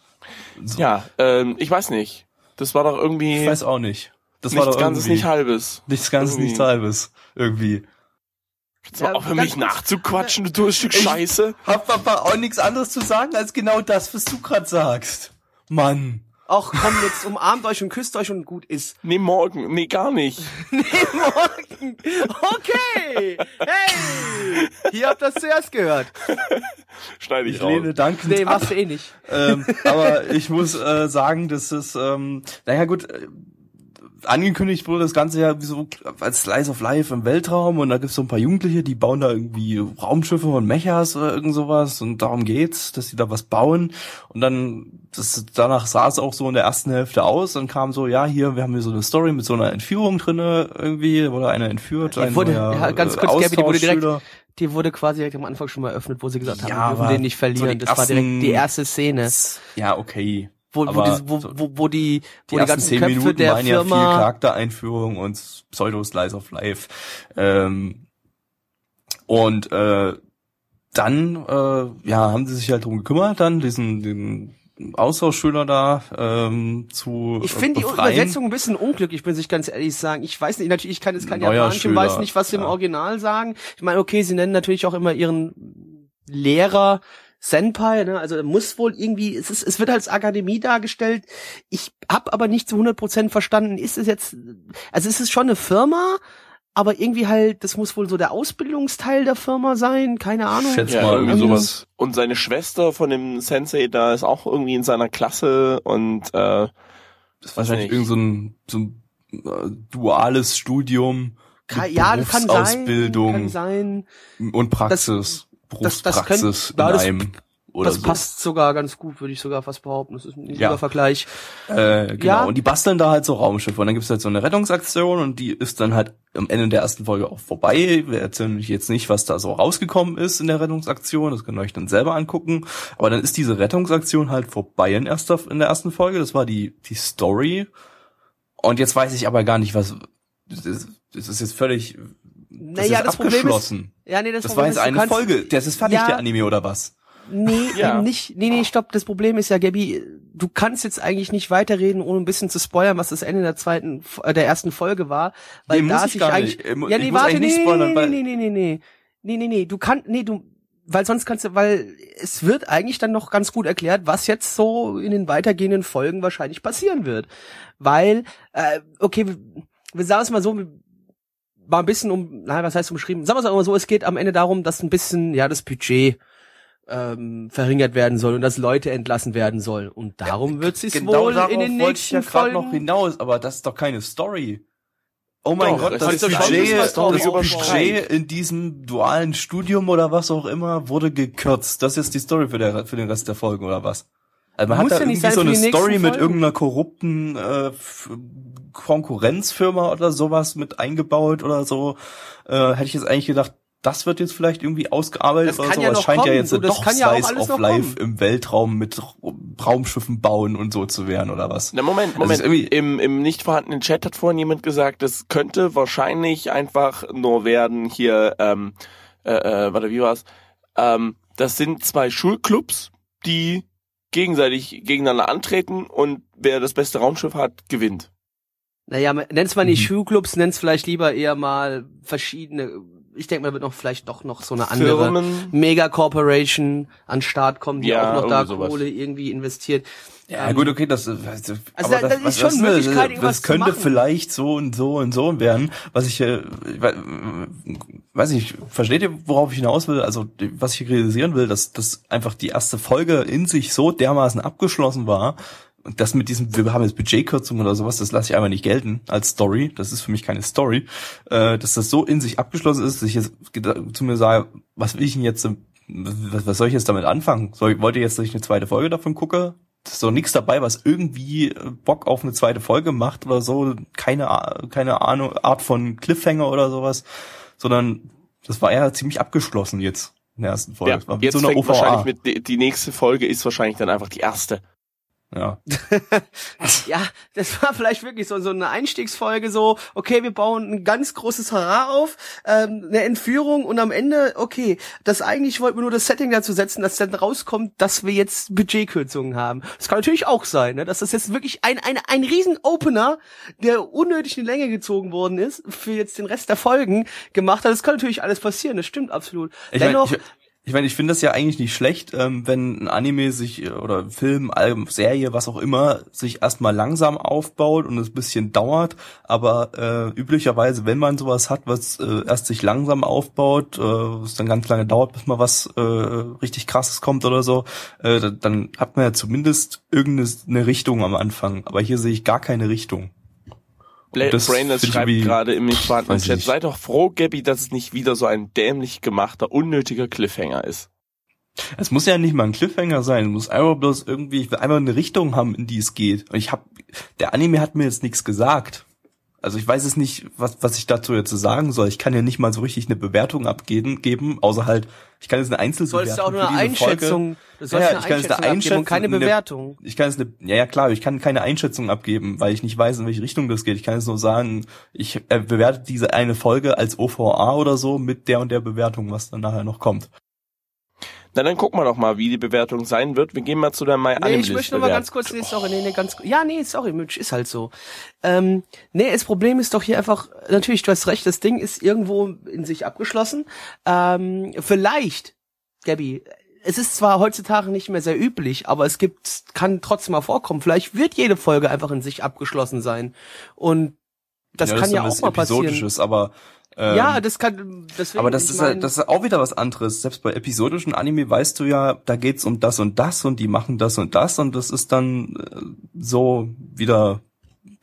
So. Ja, ähm, ich weiß nicht. Das war doch irgendwie Ich weiß auch nicht. Das nichts war doch Ganzes, nicht halbes. nichts Ganzes, irgendwie. nichts Halbes. Irgendwie. Mal Ja, auf für mich nachzuquatschen, du dummes Stück Ich- Scheiße. Hab aber auch nichts anderes zu sagen als genau das, was du gerade sagst. Mann. Ach komm, jetzt umarmt euch und küsst euch und gut ist. Nee, morgen. Nee, gar nicht. Nee, morgen. Okay. Hey. Hier habt ihr das zuerst gehört. Schneide ich, Ich raus. lehne dankend Nee, ab. machst du eh nicht. ähm, aber ich muss äh, sagen, dass es, ähm, naja gut, äh, angekündigt wurde das Ganze ja wie so als Slice of Life im Weltraum und da gibt's so ein paar Jugendliche, die bauen da irgendwie Raumschiffe und Mechas oder irgend sowas und darum geht's, dass sie da was bauen und dann, das, danach sah es auch so in der ersten Hälfte aus, dann kam so, ja hier, wir haben hier so eine Story mit so einer Entführung drinne irgendwie, wurde einer entführt, Die ein wurde- neuer, ja, ganz äh, kurz, Gabi, die wurde direkt-. Die wurde quasi direkt am Anfang schon mal eröffnet, wo sie gesagt haben, Ja, wir dürfen den nicht so verlieren. die das war direkt die erste Szene, Ja, okay. Wo, wo, die, wo, wo, wo die, Die wo die ganzen zehn Köpfe Minuten der waren ja viel Firma Charaktereinführung und Pseudo-Slice of Life. Ähm, und äh, dann äh, ja, haben sie sich halt drum gekümmert, dann diesen den Austauschschüler da ähm, zu Ich äh, finde die. Übersetzung ein bisschen unglücklich, muss ich ganz ehrlich sagen. Ich weiß nicht, natürlich, ich kann jetzt kein Neuer Japanisch und Schüler, weiß nicht, was sie im ja. Original sagen. Ich meine, okay, sie nennen natürlich auch immer ihren Lehrer Senpai, ne? also muss wohl irgendwie, es, ist, es wird als Akademie dargestellt. Ich habe aber nicht zu 100% verstanden, ist es jetzt, also es ist schon eine Firma, aber irgendwie halt, das muss wohl so der Ausbildungsteil der Firma sein, keine Ahnung. Schätze Ja, mal irgendwie irgendwie sowas. Und seine Schwester von dem Sensei da ist auch irgendwie in seiner Klasse und äh, Das wahrscheinlich irgend so ein, so ein äh, duales Studium Ka- mit ja, das kann sein, Berufsausbildung kann sein. und Praxis. das- das Berufspraxis könnt- ja, das- in einem oder das so. passt sogar ganz gut, würde ich sogar fast behaupten. Das ist ein Ja. guter Vergleich. Äh, genau. Ja. Und die basteln da halt so Raumschiffe. Und dann gibt's halt so eine Rettungsaktion und die ist dann halt am Ende der ersten Folge auch vorbei. Wir erzählen euch jetzt nicht, was da so rausgekommen ist in der Rettungsaktion. Das könnt ihr euch dann selber angucken. Aber dann ist diese Rettungsaktion halt vorbei in, erster, in der ersten Folge. Das war die, die Story. Und jetzt weiß ich aber gar nicht, was. Das das ist jetzt völlig. Das Naja, ist das Problem ist, abgeschlossen. ja, nee, das, das Problem war jetzt ist, eine kannst, Folge. Das ist fertig, Ja. der Anime oder was? Nee, Ja. eben nicht. Nee, nee, stopp. Das Problem ist ja, Gabi, du kannst jetzt eigentlich nicht weiterreden, ohne ein bisschen zu spoilern, was das Ende der zweiten, äh, der ersten Folge war. Weil Nee, da muss ich gar eigentlich, nicht. Ich mu- ja, nee, warte, nee, nicht spoilern, nee, nee, nee, nee, nee. Nee, nee, nee, du kannst, nee, du, weil sonst kannst du, weil es wird eigentlich dann noch ganz gut erklärt, was jetzt so in den weitergehenden Folgen wahrscheinlich passieren wird. Weil, äh, okay, wir, wir sagen es mal so, mal ein bisschen um, nein, was heißt umschrieben? Sagen wir es mal so, es geht am Ende darum, dass ein bisschen, ja, das Budget ähm, verringert werden soll und dass Leute entlassen werden sollen. Und darum wird es Genau wohl in den wollte ich nächsten ja Folgen noch hinaus, aber das ist doch keine Story. Oh mein Doch, Gott, das ist schon Budget, das Budget in diesem dualen Studium oder was auch immer wurde gekürzt. Das ist die Story für, der, für den Rest der Folgen oder was? Also man Muss hat da ja nicht irgendwie sein so eine Story mit irgendeiner korrupten äh, Konkurrenzfirma oder sowas mit eingebaut oder so. Äh, hätte ich jetzt eigentlich gedacht, das wird jetzt vielleicht irgendwie ausgearbeitet Das oder so. ja aber es scheint ja kommen, jetzt du, das doch kann ja auch Slice of Life kommen. im Weltraum mit Raumschiffen bauen und so zu werden oder was? Na Moment, Also Moment. Im, Im nicht vorhandenen Chat hat vorhin jemand gesagt, das könnte wahrscheinlich einfach nur werden hier, ähm, äh, äh, warte, wie war's? Ähm, das sind zwei Schulclubs, die gegenseitig gegeneinander antreten und wer das beste Raumschiff hat, gewinnt. Naja, nenn's mal nicht Mhm. Schuhclubs, nenn's vielleicht lieber eher mal verschiedene, ich denke mal, wird noch vielleicht doch noch so eine andere Firmen. Mega-Corporation an Start kommen, die Ja, auch noch da irgendwie sowas. Kohle irgendwie investiert. Ja, Ähm, gut, okay, das, äh, also Also da- da ist schon ne, Möglichkeit, irgendwas das könnte zu machen. vielleicht so und so und so werden. Was ich, äh, weiß nicht, versteht ihr, worauf ich hinaus will? Also, was ich kritisieren will, dass, dass einfach die erste Folge in sich so dermaßen abgeschlossen war, und das mit diesem, wir haben jetzt Budgetkürzung oder sowas, das lasse ich einfach nicht gelten als Story. Das ist für mich keine Story. Äh, dass das so in sich abgeschlossen ist, dass ich jetzt zu mir sage, was will ich denn jetzt, was, was soll ich jetzt damit anfangen? Soll, wollt ihr jetzt, dass ich eine zweite Folge davon gucke? Es ist doch nichts dabei, was irgendwie äh, Bock auf eine zweite Folge macht oder so. Keine, keine Ahnung, Art von Cliffhanger oder sowas. Sondern das war ja ziemlich abgeschlossen jetzt in der ersten Folge. Ja, Das jetzt so eine fängt OVA. wahrscheinlich mit, die, die nächste Folge ist wahrscheinlich dann einfach die erste. Ja. ja, das war vielleicht wirklich so, so eine Einstiegsfolge, so, okay, wir bauen ein ganz großes Hurra auf, ähm, eine Entführung und am Ende, okay, das eigentlich wollten wir nur das Setting dazu setzen, dass dann rauskommt, dass wir jetzt Budgetkürzungen haben. Das kann natürlich auch sein, ne, dass das jetzt wirklich ein, ein, ein riesen Opener, der unnötig in die Länge gezogen worden ist, für jetzt den Rest der Folgen gemacht hat. Das kann natürlich alles passieren, das stimmt absolut. Ich Dennoch, mein, ich, ich meine, ich finde das ja eigentlich nicht schlecht, ähm, wenn ein Anime sich äh, oder Film, Album, Serie, was auch immer, sich erstmal langsam aufbaut und es ein bisschen dauert. Aber äh, üblicherweise, wenn man sowas hat, was äh, erst sich langsam aufbaut, äh, es dann ganz lange dauert, bis mal was äh, richtig krasses kommt oder so, äh, dann hat man ja zumindest irgendeine Richtung am Anfang. Aber hier sehe ich gar keine Richtung. Bla das Brainless schreibt gerade im privaten Chat, sei doch froh, Gabby, dass es nicht wieder so ein dämlich gemachter, unnötiger Cliffhanger ist. Es muss ja nicht mal ein Cliffhanger sein, es muss einfach bloß irgendwie, ich will einfach eine Richtung haben, in die es geht. Und ich habe, der Anime hat mir jetzt nichts gesagt. Also ich weiß es nicht, was, was ich dazu jetzt sagen soll. Ich kann ja nicht mal so richtig eine Bewertung abgeben, geben, außer halt, ich kann jetzt eine du Einzelbewertung sollst ja auch nur für eine Einschätzung, du sollst Ja, ja, eine ich kann jetzt eine Einschätzung keine Einschätzung- eine- Bewertung. Ich kann jetzt eine, ja, ja klar, ich kann keine Einschätzung abgeben, weil ich nicht weiß, in welche Richtung das geht. Ich kann jetzt nur sagen, ich äh, bewerte diese eine Folge als OVA oder so mit der und der Bewertung, was dann nachher noch kommt. Na, dann gucken wir doch mal, wie die Bewertung sein wird. Wir gehen mal zu der My Nee, Anime ich möchte noch mal ganz kurz, nee, sorry, nee, nee, ganz, ja, nee, sorry, Mitch, ist halt so. Ähm, nee, das Problem ist doch hier einfach, natürlich, du hast recht, das Ding ist irgendwo in sich abgeschlossen. Ähm, vielleicht, Gabby, es ist zwar heutzutage nicht mehr sehr üblich, aber es gibt, kann trotzdem mal vorkommen, vielleicht wird jede Folge einfach in sich abgeschlossen sein. Und das kann ist ja auch mal passieren. Episodisches, aber ähm, ja, das kann, deswegen. aber das ist, mein- halt, das ist auch wieder was anderes. Selbst bei episodischen Anime weißt du ja, da geht's um das und das und die machen das und das und das ist dann äh, so wieder,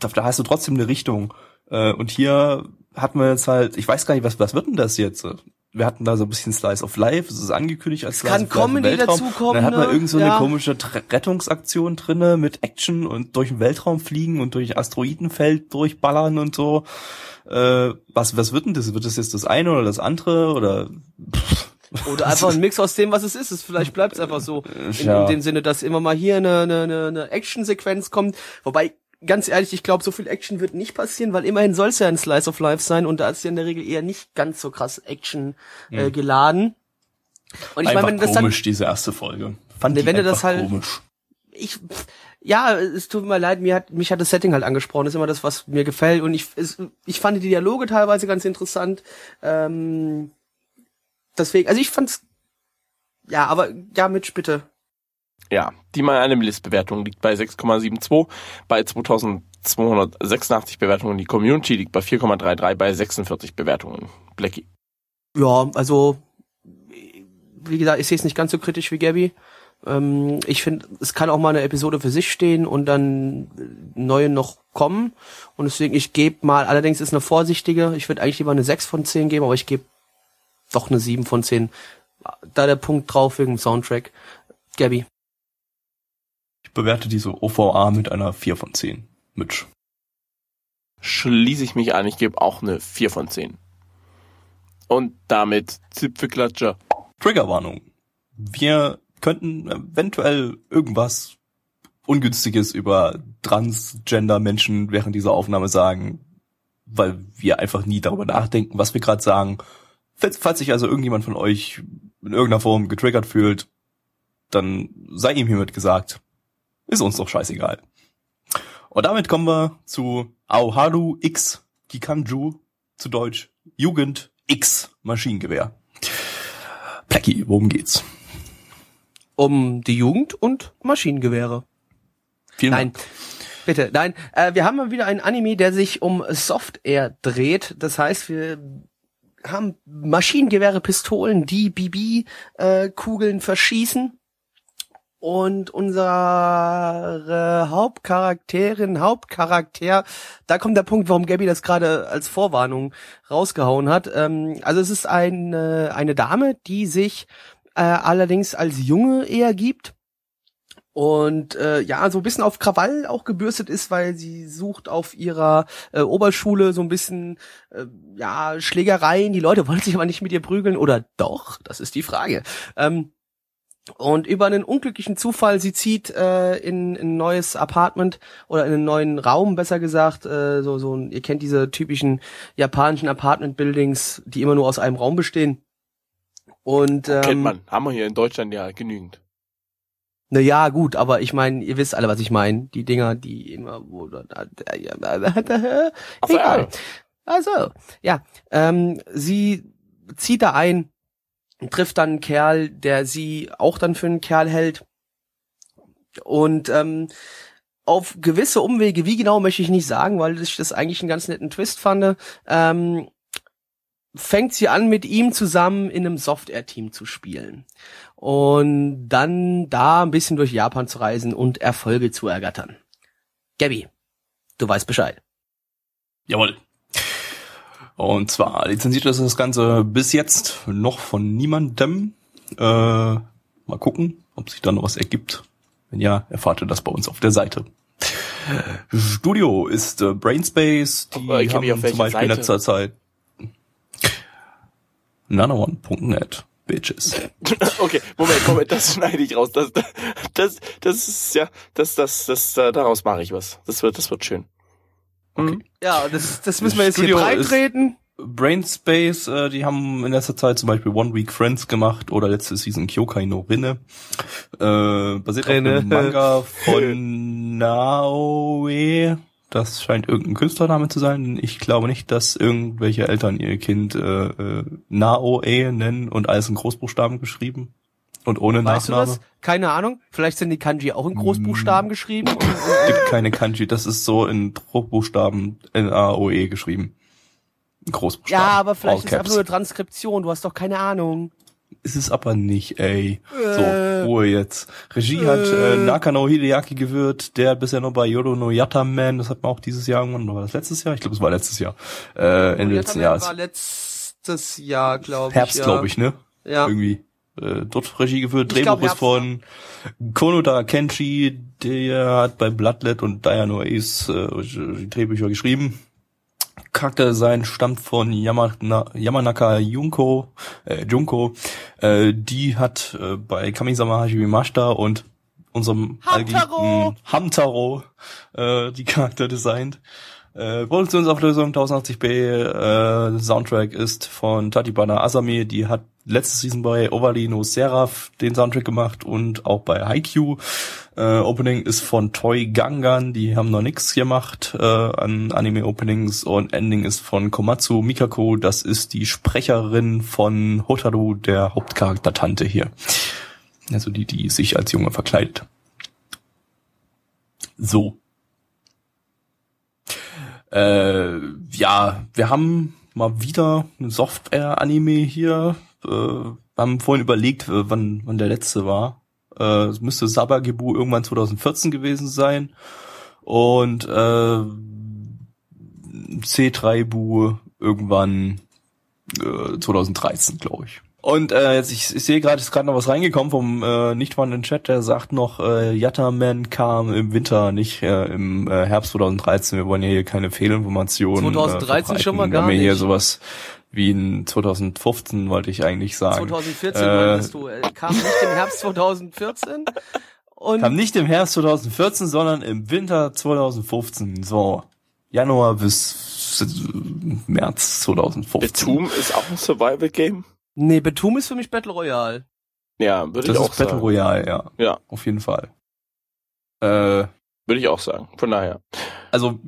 da, da hast du trotzdem eine Richtung. Äh, und hier hatten wir jetzt halt, ich weiß gar nicht, was, was wird denn das jetzt? Wir hatten da so ein bisschen Slice of Life, es ist angekündigt als Slice kann of Life Comedy Weltraum. dazukommen, Dann hat man ne? irgend so eine Ja. komische Tre- Rettungsaktion drinne mit Action und durch den Weltraum fliegen und durch Asteroidenfeld durchballern und so. Äh, was, was wird denn das? Wird das jetzt das eine oder das andere oder? Oder einfach ein Mix aus dem, was es ist. Es vielleicht bleibt es einfach so. In, Ja. in dem Sinne, dass immer mal hier eine, eine, eine, Action-Sequenz kommt. Wobei, ganz ehrlich, ich glaube, so viel Action wird nicht passieren, weil immerhin soll es ja ein Slice of Life sein und da ist ja in der Regel eher nicht ganz so krass Action äh, geladen. Und ich meine, wenn das dann komisch, diese erste Folge. Fand Nee, ich wenn du das halt- komisch. ich pff, ja, es tut mir leid, mir hat mich hat das Setting halt angesprochen, das ist immer das, was mir gefällt und ich es, ich fand die Dialoge teilweise ganz interessant. Ähm, deswegen, also ich fand's ja, aber ja, Mitch, bitte. Ja, die Anime List Bewertung liegt bei 6,72 bei 2286 Bewertungen. Die Community liegt bei 4,33 bei 46 Bewertungen. Blackie. Ja, also wie gesagt, ich sehe es nicht ganz so kritisch wie Gabby. Ähm, ich finde, es kann auch mal eine Episode für sich stehen und dann neue noch kommen. Und deswegen, ich gebe mal, allerdings ist eine vorsichtige, ich würde eigentlich lieber eine 6 von 10 geben, aber ich gebe doch eine 7 von 10. Da der Punkt drauf wegen dem Soundtrack. Gabby. Ich bewerte diese OVA mit einer 4 von 10. Mitch. Schließe ich mich an, ich gebe auch eine 4 von 10. Und damit Zipfelklatscher. Triggerwarnung. Wir könnten eventuell irgendwas Ungünstiges über Transgender-Menschen während dieser Aufnahme sagen, weil wir einfach nie darüber nachdenken, was wir gerade sagen. Falls, sich also irgendjemand von euch in irgendeiner Form getriggert fühlt, dann sei ihm hiermit gesagt, ist uns doch scheißegal. Und damit kommen wir zu Aoharu X Kikanju, zu Deutsch Jugend X Maschinengewehr. Blackie, worum geht's? Um die Jugend und Maschinengewehre. Vielen Nein. Dank. Bitte, nein. Äh, wir haben mal wieder einen Anime, der sich um Software dreht. Das heißt, wir haben Maschinengewehre, Pistolen, die BB-Kugeln verschießen. Und unsere Hauptcharakterin, Hauptcharakter, da kommt der Punkt, warum Gabby das gerade als Vorwarnung rausgehauen hat. Ähm, also es ist eine, eine Dame, die sich äh, allerdings als Junge eher gibt und äh, ja, so ein bisschen auf Krawall auch gebürstet ist, weil sie sucht auf ihrer äh, Oberschule so ein bisschen äh, ja Schlägereien. Die Leute wollen sich aber nicht mit ihr prügeln oder doch? Das ist die Frage. Ähm, Und über einen unglücklichen Zufall, sie zieht äh, in, in ein neues Apartment oder in einen neuen Raum, besser gesagt, äh, so so ihr kennt diese typischen japanischen Apartment Buildings, die immer nur aus einem Raum bestehen. Und ähm, Kennt man. Haben wir hier in Deutschland ja genügend. Na ja, gut, aber ich meine, ihr wisst alle, was ich meine. Die Dinger, die immer wo Ach so, egal. ja. Also, ja, ähm, sie zieht da ein, trifft dann einen Kerl, der sie auch dann für einen Kerl hält. Und ähm, auf gewisse Umwege, wie genau möchte ich nicht sagen, weil ich das eigentlich einen ganz netten Twist fand, ähm, fängt sie an, mit ihm zusammen in einem Software-Team zu spielen. Und dann da ein bisschen durch Japan zu reisen und Erfolge zu ergattern. Gabby, du weißt Bescheid. Jawohl. Und zwar lizenziert ist das Ganze bis jetzt noch von niemandem. Äh, mal gucken, ob sich da noch was ergibt. Wenn ja, erfahrt ihr das bei uns auf der Seite. Studio ist äh, Brainspace, die haben mich auf zum Beispiel in Seite? letzter Zeit nanoone.net, bitches. Okay, Moment, Moment, das schneide ich raus. Das, das, das ist ja, das, das, das, äh, daraus mache ich was. Das wird, das wird schön. Mhm. Ja, das, das müssen wir jetzt Studio hier breit ist- treten. Brainspace, äh, die haben in letzter Zeit zum Beispiel One Week Friends gemacht oder letzte Season Kyokai no Rinne. Äh, basiert Rinne. auf einem Manga von Naoe. Das scheint irgendein Künstlername zu sein. Ich glaube nicht, dass irgendwelche Eltern ihr Kind äh, äh, Naoe nennen und alles in Großbuchstaben geschrieben. Und ohne Weißt du Nachname. das? Keine Ahnung. Vielleicht sind die Kanji auch in Mm. Großbuchstaben geschrieben. Und, gibt keine Kanji. Das ist so in Druckbuchstaben N-A-O-E geschrieben. In Großbuchstaben. ja, aber vielleicht All ist es einfach nur eine Transkription. Du hast doch keine Ahnung. Ist es aber nicht, ey. Äh. So, Ruhe jetzt. Regie hat äh, Nakano Hideaki gewirrt, der hat bisher noch bei Yoro no Yataman, das hat man auch dieses Jahr irgendwann, oder war das letztes Jahr? Ich glaube, es war letztes Jahr. Äh, Ende letzten Jahres. war letztes Jahr, glaube ich. Herbst, ja. glaube ich, ne? Ja. Irgendwie. Äh, dort Regie geführt. Ich glaub, Drehbuch ist von Konoda Kenshi, der hat bei Bloodlet und Diano Ace äh, die Drehbücher geschrieben. Charakterdesign stammt von Yamana, Yamanaka Junko, äh, Junko. Äh, die hat äh, bei Kamisama Hajimashita und unserem Hamtaro! Hamtaro äh, die Charakter designt. Äh, Produktionsauflösung 1080p, äh, Soundtrack ist von Tatibana Asami, die hat letzte Season bei Overly No Seraph den Soundtrack gemacht und auch bei Haikyuu. Äh, Opening ist von Toy Gangan, die haben noch nichts gemacht äh, an Anime-Openings und Ending ist von Komatsu Mikako, das ist die Sprecherin von Hotaru, der Hauptcharakter-Tante hier. Also die, die sich als Junge verkleidet. So. Äh, ja, wir haben mal wieder ein Software-Anime hier. Äh, wir haben vorhin überlegt, äh, wann, wann der letzte war. Äh, es müsste Sabagebu irgendwann 2014 gewesen sein. Und äh, C3Bu irgendwann äh, 2013, glaube ich. Und äh, jetzt, ich, ich sehe gerade, ist gerade noch was reingekommen vom äh, nicht vorhandenen Chat, der sagt noch, äh, Yatterman kam im Winter, nicht äh, im äh, Herbst 2013. Wir wollen ja hier keine Fehlinformationen. 2013 äh, schon mal gar Wir haben ja hier nicht. sowas wie in 2015, wollte ich eigentlich sagen. 2014 Äh, meintest du. äh, Kam nicht im Herbst 2014. Und Kam nicht im Herbst 2014, sondern im Winter 2015. So, Januar bis äh, März 2015. Betum ist auch ein Survival-Game? Nee, Betum ist für mich Battle Royale. Ja, würde ich Das auch ist Battle sagen. Royale, ja. Ja. Auf jeden Fall. Äh, Würde ich auch sagen. Von daher. also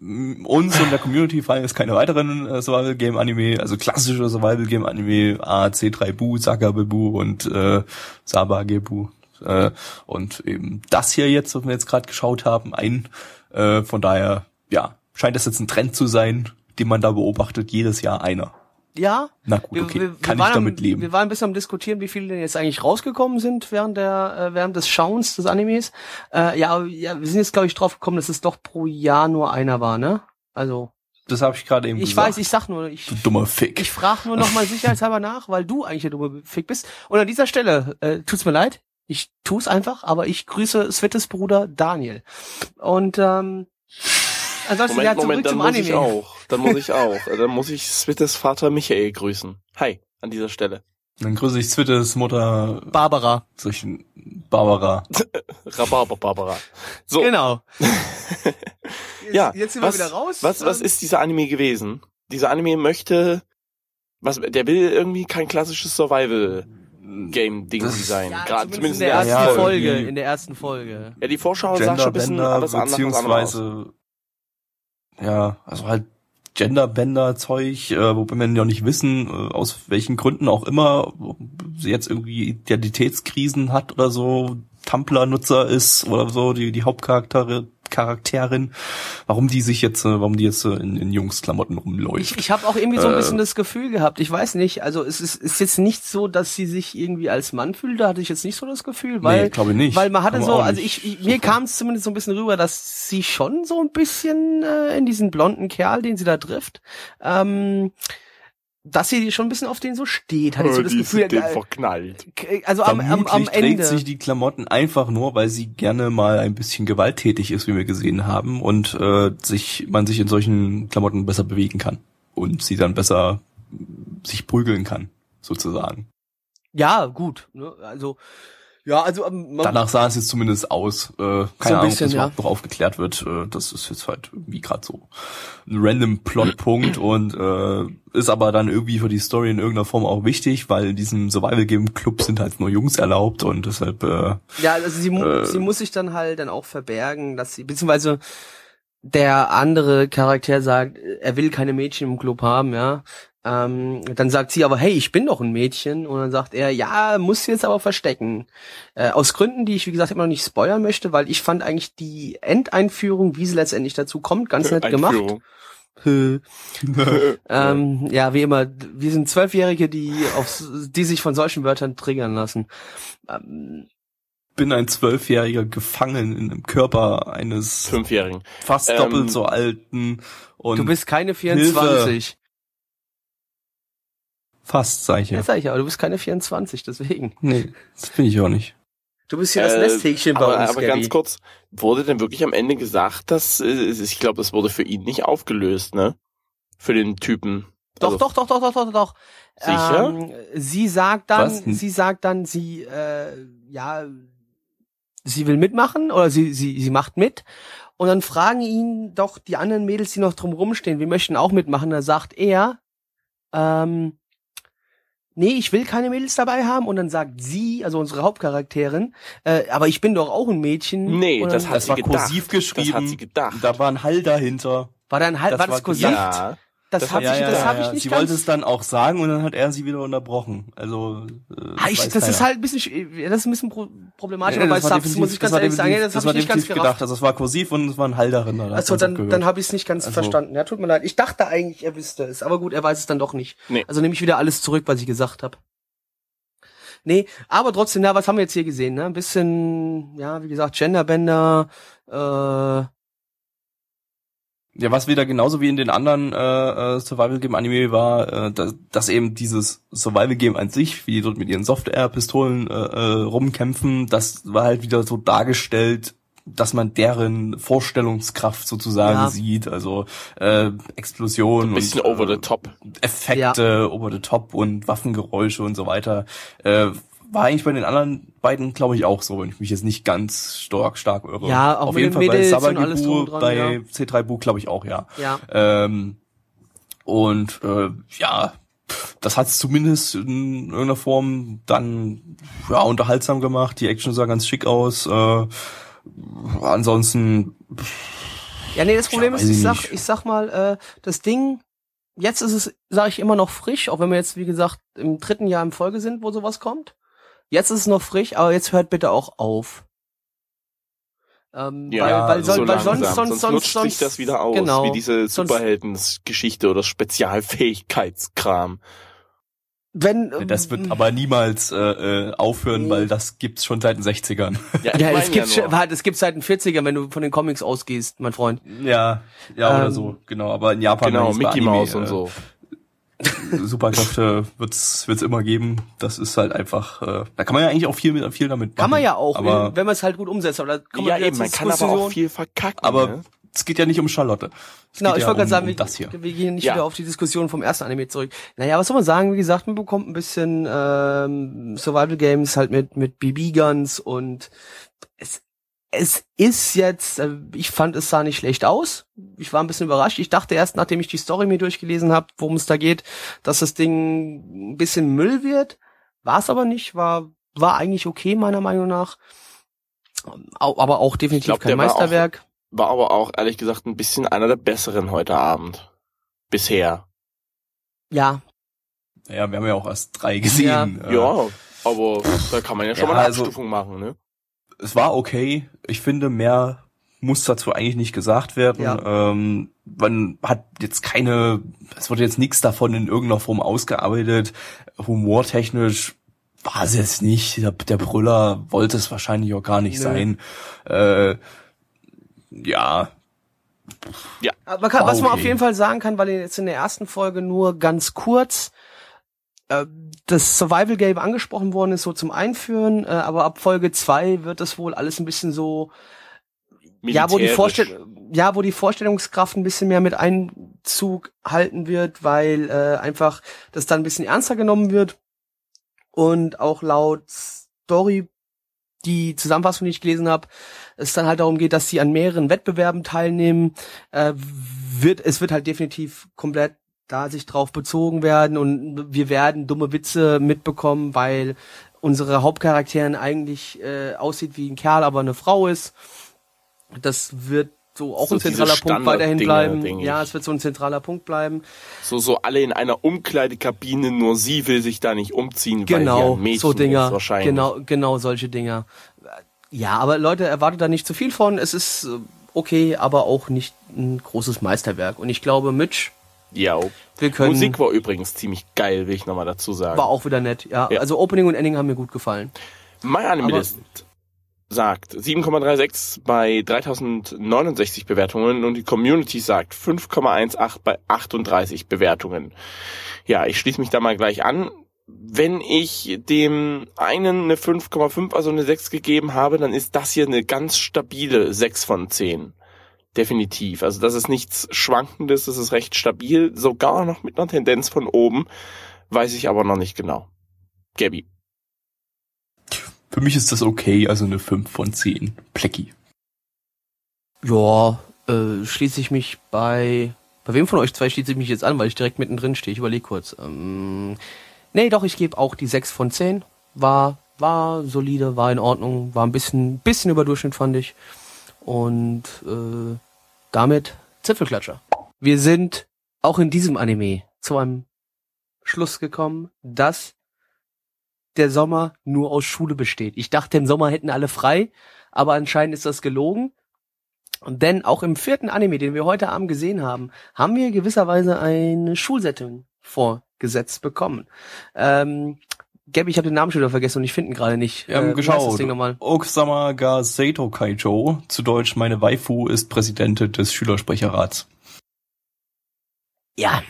uns und der Community fallen jetzt keine weiteren äh, Survival Game Anime, also klassische Survival Game Anime, AC3 Bu, Sakabebu und äh, Sabagebu. Äh, und eben das hier jetzt, was wir jetzt gerade geschaut haben, ein. Äh, von daher, ja, scheint das jetzt ein Trend zu sein, den man da beobachtet, jedes Jahr einer. Ja, Na gut, wir, okay, wir, kann wir ich damit am, leben. Wir waren ein bisschen am diskutieren, wie viele denn jetzt eigentlich rausgekommen sind während der äh, während des Schauens des Animes. Äh, ja, ja, wir sind jetzt glaube ich drauf gekommen, dass es doch pro Jahr nur einer war, ne? Also Das habe ich gerade eben ich gesagt. weiß, ich sag nur, ich du dummer Fick. ich frage nur noch mal sicherheitshalber nach, weil du eigentlich der dumme Fick bist. Und an dieser Stelle äh, tut's mir leid, ich tu's einfach, aber ich grüße Swettes Bruder Daniel. Und ähm, ansonsten ja Moment, zurück Moment, dann zum muss Anime. ich auch. Dann muss ich auch. Dann muss ich Swittes Vater Michael grüßen. Hi, an dieser Stelle. Dann grüße ich Zwittes Mutter Barbara. zwischen Barbara. Rhabarber Barbara. So, Genau. ja. Jetzt sind was, wir wieder raus. Was, was Ähm, ist dieser Anime gewesen? Dieser Anime möchte, was, der will irgendwie kein klassisches Survival-Game-Ding Das- sein. ja, Gerade zumindest zumindest in der ersten Ja, Folge. In der ersten Folge. Ja, die Vorschau sagt schon ein bisschen alles anders. was anderes aus. beziehungsweise ja, also halt Genderbänder-Zeug, äh, wobei wir ja nicht wissen, äh, aus welchen Gründen auch immer, sie jetzt irgendwie Identitätskrisen hat oder so, Tumblr-Nutzer ist oder so, die, die Hauptcharaktere, Charakterin, warum die sich jetzt, äh, warum die jetzt äh, in, in Jungsklamotten rumläuft. Ich, ich habe auch irgendwie so ein Äh. bisschen das Gefühl gehabt. Ich weiß nicht. Also es ist, ist jetzt nicht so, dass sie sich irgendwie als Mann fühlt. Da hatte ich jetzt nicht so das Gefühl, weil nee, glaube ich nicht. weil man hatte Kann so, also ich, ich mir kam es zumindest so ein bisschen rüber, dass sie schon so ein bisschen äh, in diesen blonden Kerl, den sie da trifft, ähm, dass sie schon ein bisschen auf den so steht. Hatte ich so das die Gefühl. sind den verknallt. also am, am, am trägt Ende. sich die Klamotten einfach nur, weil sie gerne mal ein bisschen gewalttätig ist, wie wir gesehen haben, und äh, sich man sich in solchen Klamotten besser bewegen kann und sie dann besser sich prügeln kann, sozusagen. ja, gut. Ne? Also ja, also ähm, Danach sah es jetzt zumindest aus. Äh, keine So Ahnung, bisschen, ob das ja. noch aufgeklärt wird. Äh, das ist jetzt halt irgendwie gerade so ein random Plotpunkt und äh, ist aber dann irgendwie für die Story in irgendeiner Form auch wichtig, weil in diesem Survival Game Club sind halt nur Jungs erlaubt und deshalb äh, Ja, also sie, mu Äh. sie muss sich dann halt dann auch verbergen, dass sie, beziehungsweise der andere Charakter sagt, er will keine Mädchen im Club haben, ja. Ähm, dann sagt sie aber, hey, ich bin doch ein Mädchen. Und dann sagt er, ja, muss sie jetzt aber verstecken. Äh, aus Gründen, die ich, wie gesagt, immer noch nicht spoilern möchte, weil ich fand eigentlich die Endeinführung, wie sie letztendlich dazu kommt, ganz nett gemacht. Einführung. Ähm, ja, wie immer, wir sind Zwölfjährige, die auf, die sich von solchen Wörtern triggern lassen. Ähm, bin ein Zwölfjähriger gefangen in dem Körper eines Fünfjährigen. fast Ähm, doppelt so alten und du bist keine 24. fast, sag ich Ja, ja. sag ich ja, aber du bist keine 24, deswegen. Nee, das bin ich auch nicht. Du bist hier das Äh, Nesthäkchen bei aber, uns, aber Gabby. ganz kurz, wurde denn wirklich am Ende gesagt, dass, äh, ich glaube, das wurde für ihn nicht aufgelöst, ne? Für den Typen. Doch, Also, doch, doch, doch, doch, doch, doch. Sicher? Ähm, sie sagt dann, Was? sie sagt dann, sie, äh, ja, sie will mitmachen oder sie, sie, sie macht mit. Und dann fragen ihn doch die anderen Mädels, die noch drum rumstehen, wir möchten auch mitmachen. Da sagt er, ähm, nee, ich will keine Mädels dabei haben. Und dann sagt sie, also unsere Hauptcharakterin, äh, aber ich bin doch auch ein Mädchen. Nee, Und das hat Das sie war gedacht. kursiv Das hat geschrieben. sie gedacht. Da war ein Hall dahinter. war dann halt, das war das war kursiv? ja. Das, Das hab hat- ich, das hab ich ja. nicht Sie wollte es dann auch sagen und dann hat er sie wieder unterbrochen. Also äh, Ah, ich, das ist keiner. halt ein bisschen, sch- das ist ein bisschen pro problematisch, Nee, aber bei das Subs muss ich ganz das ehrlich sagen, ja, das, war habe ich nicht ganz definitiv gerafft. gedacht. Also es war kursiv und es war ein hat Also dann, abgehört. dann habe ich es nicht ganz Also- verstanden. Ja, tut mir leid. Ich dachte eigentlich, er wüsste es, aber gut, er weiß es dann doch nicht. Nee. Also nehme ich wieder alles zurück, was ich gesagt habe. Nee, aber trotzdem, ja, was haben wir jetzt hier gesehen? Ne? Ein bisschen, ja, wie gesagt, Genderbänder, äh, Ja, was wieder genauso wie in den anderen äh, äh, Survival Game Anime war, äh, dass, dass eben dieses Survival Game an sich, wie die dort mit ihren Software-Pistolen äh, äh, rumkämpfen, das war halt wieder so dargestellt, dass man deren Vorstellungskraft sozusagen Ja. sieht, also äh, Explosionen Ein bisschen und, over the äh, top. Effekte over the top und Waffengeräusche und so weiter. Äh, war eigentlich bei den anderen beiden, glaube ich, auch so, wenn ich mich jetzt nicht ganz stark, stark irre. Ja, auch Auf jeden den Fall bei Mädels drum Sabagibu, bei ja. C3 Bu, glaube ich auch, ja. ja. Ähm, und äh, ja, das hat es zumindest in irgendeiner Form dann ja unterhaltsam gemacht. Die Action sah ganz schick aus. Äh, ansonsten Ja, nee, das Problem weiß ist, ich sag, ich sag mal, äh, das Ding, jetzt ist es, sage ich immer noch frisch, auch wenn wir jetzt, wie gesagt, im dritten Jahr in Folge sind, wo sowas kommt. Jetzt ist es noch frisch, aber jetzt hört bitte auch auf. Ähm, Ja, weil, weil, so soll, weil langsam. sonst, sonst, sonst, lutscht sonst, sich das wieder aus, genau, wie diese sonst- Superhelden-Geschichte oder Spezialfähigkeitskram. wenn, ähm, das wird aber niemals äh, äh, aufhören, weil das gibt's schon seit den 60ern. Ja, ja, es gibt, ja es gibt seit den 40er, wenn du von den Comics ausgehst, mein Freund. ja, ja oder Ähm, so, genau. Aber in Japan Genau, Mickey Anime, äh, Mouse und so. Superkräfte wird's wird's immer geben. Das ist halt einfach. Äh, da kann man ja eigentlich auch viel mit viel damit machen. Kann man ja auch, Aber wenn, wenn man es halt gut umsetzt. Aber da wir Ja, wieder eben, man kann aber auch viel verkacken. Aber ne? es geht ja nicht um Charlotte. Es Genau, geht ich ja wollte gerade sagen, um wir, das hier. wir gehen nicht Ja. wieder auf die Diskussion vom ersten Anime zurück. Naja, was soll man sagen? Wie gesagt, man bekommt ein bisschen ähm, Survival Games halt mit mit BB Guns und es es ist jetzt, äh, ich fand es sah nicht schlecht aus. Ich war ein bisschen überrascht. Ich dachte erst, nachdem ich die Story mir durchgelesen habe, worum es da geht, dass das Ding ein bisschen Müll wird. War es aber nicht. War war eigentlich okay meiner Meinung nach. Aber auch definitiv glaub, kein der war auch- Meisterwerk. War aber auch, ehrlich gesagt, ein bisschen einer der besseren heute Abend. Bisher. Ja, Ja, wir haben ja auch erst drei gesehen. Äh, Ja, aber da kann man ja schon Ja, mal eine also- Abstufung machen, ne? Es war okay. Ich finde, mehr muss dazu eigentlich nicht gesagt werden. Ja. Ähm, man hat jetzt keine, es wurde jetzt nichts davon in irgendeiner Form ausgearbeitet. Humortechnisch war es jetzt nicht. Der, der Brüller wollte es wahrscheinlich auch gar nicht Nö. sein. Äh, ja, Aber Man kann, was man okay. auf jeden Fall sagen kann, weil jetzt in der ersten Folge nur ganz kurz äh, das Survival Game angesprochen worden ist, so zum Einführen, äh, aber ab Folge zwei wird das wohl alles ein bisschen so, ja, wo die ja, wo die Vorstellungskraft ein bisschen mehr mit Einzug halten wird, weil äh, einfach das dann ein bisschen ernster genommen wird. Und auch laut Story die Zusammenfassung, die ich gelesen habe, es dann halt darum geht, dass sie an mehreren Wettbewerben teilnehmen, äh, wird es wird halt definitiv komplett da sich drauf bezogen werden und wir werden dumme Witze mitbekommen, weil unsere Hauptcharakterin eigentlich äh, aussieht wie ein Kerl, aber eine Frau ist. Das wird so auch So ein zentraler Punkt weiterhin Standarddinger, bleiben. Ja, es wird so ein zentraler Punkt bleiben. So, so alle in einer Umkleidekabine, nur sie will sich da nicht umziehen, weil Genau, hier ein Mädchen so Dinger. ist wahrscheinlich. Genau, genau solche Dinger. Ja, aber Leute, erwartet da nicht zu viel von. Es ist äh, okay, aber auch nicht ein großes Meisterwerk. Und ich glaube, Mitch, Ja. wir können. Musik war übrigens ziemlich geil, will ich nochmal dazu sagen. war auch wieder nett. Ja, Ja. also Opening und Ending haben mir gut gefallen. Mein Aber- Anime-List sagt 7,36 bei 3069 Bewertungen und die Community sagt 5,18 bei 38 Bewertungen. Ja, ich schließe mich da mal gleich an. Wenn ich dem einen eine 5,5, also eine 6 gegeben habe, dann ist das hier eine ganz stabile 6 von 10. Definitiv. Also das ist nichts Schwankendes, das ist recht stabil, sogar noch mit einer Tendenz von oben, weiß ich aber noch nicht genau. Gabby. für mich ist das okay, also eine 5 von 10. Plecki. Ja, äh, schließe ich mich bei. Bei wem von euch zwei schließe ich mich jetzt an, weil ich direkt mittendrin stehe? Ich überlege kurz. Ähm, nee, doch, ich gebe auch die 6 von 10. War, war solide, war in Ordnung, war ein bisschen, bisschen über Durchschnitt, fand ich. Und äh, damit Zipfelklatscher. Wir sind auch in diesem Anime zu einem Schluss gekommen, dass der Sommer nur aus Schule besteht. Ich dachte, im Sommer hätten alle frei, aber anscheinend ist das gelogen. Denn auch im vierten Anime, den wir heute Abend gesehen haben, haben wir gewisserweise eine Schulsetting vorgesetzt bekommen. Ähm, Gabby, ich habe den Namen schon wieder vergessen und ich finde ihn gerade nicht. Wir haben Äh, geschaut. Okusama ga Seito Kaijo, zu Deutsch meine Waifu, ist Präsidentin des Schülersprecherrats. Ja.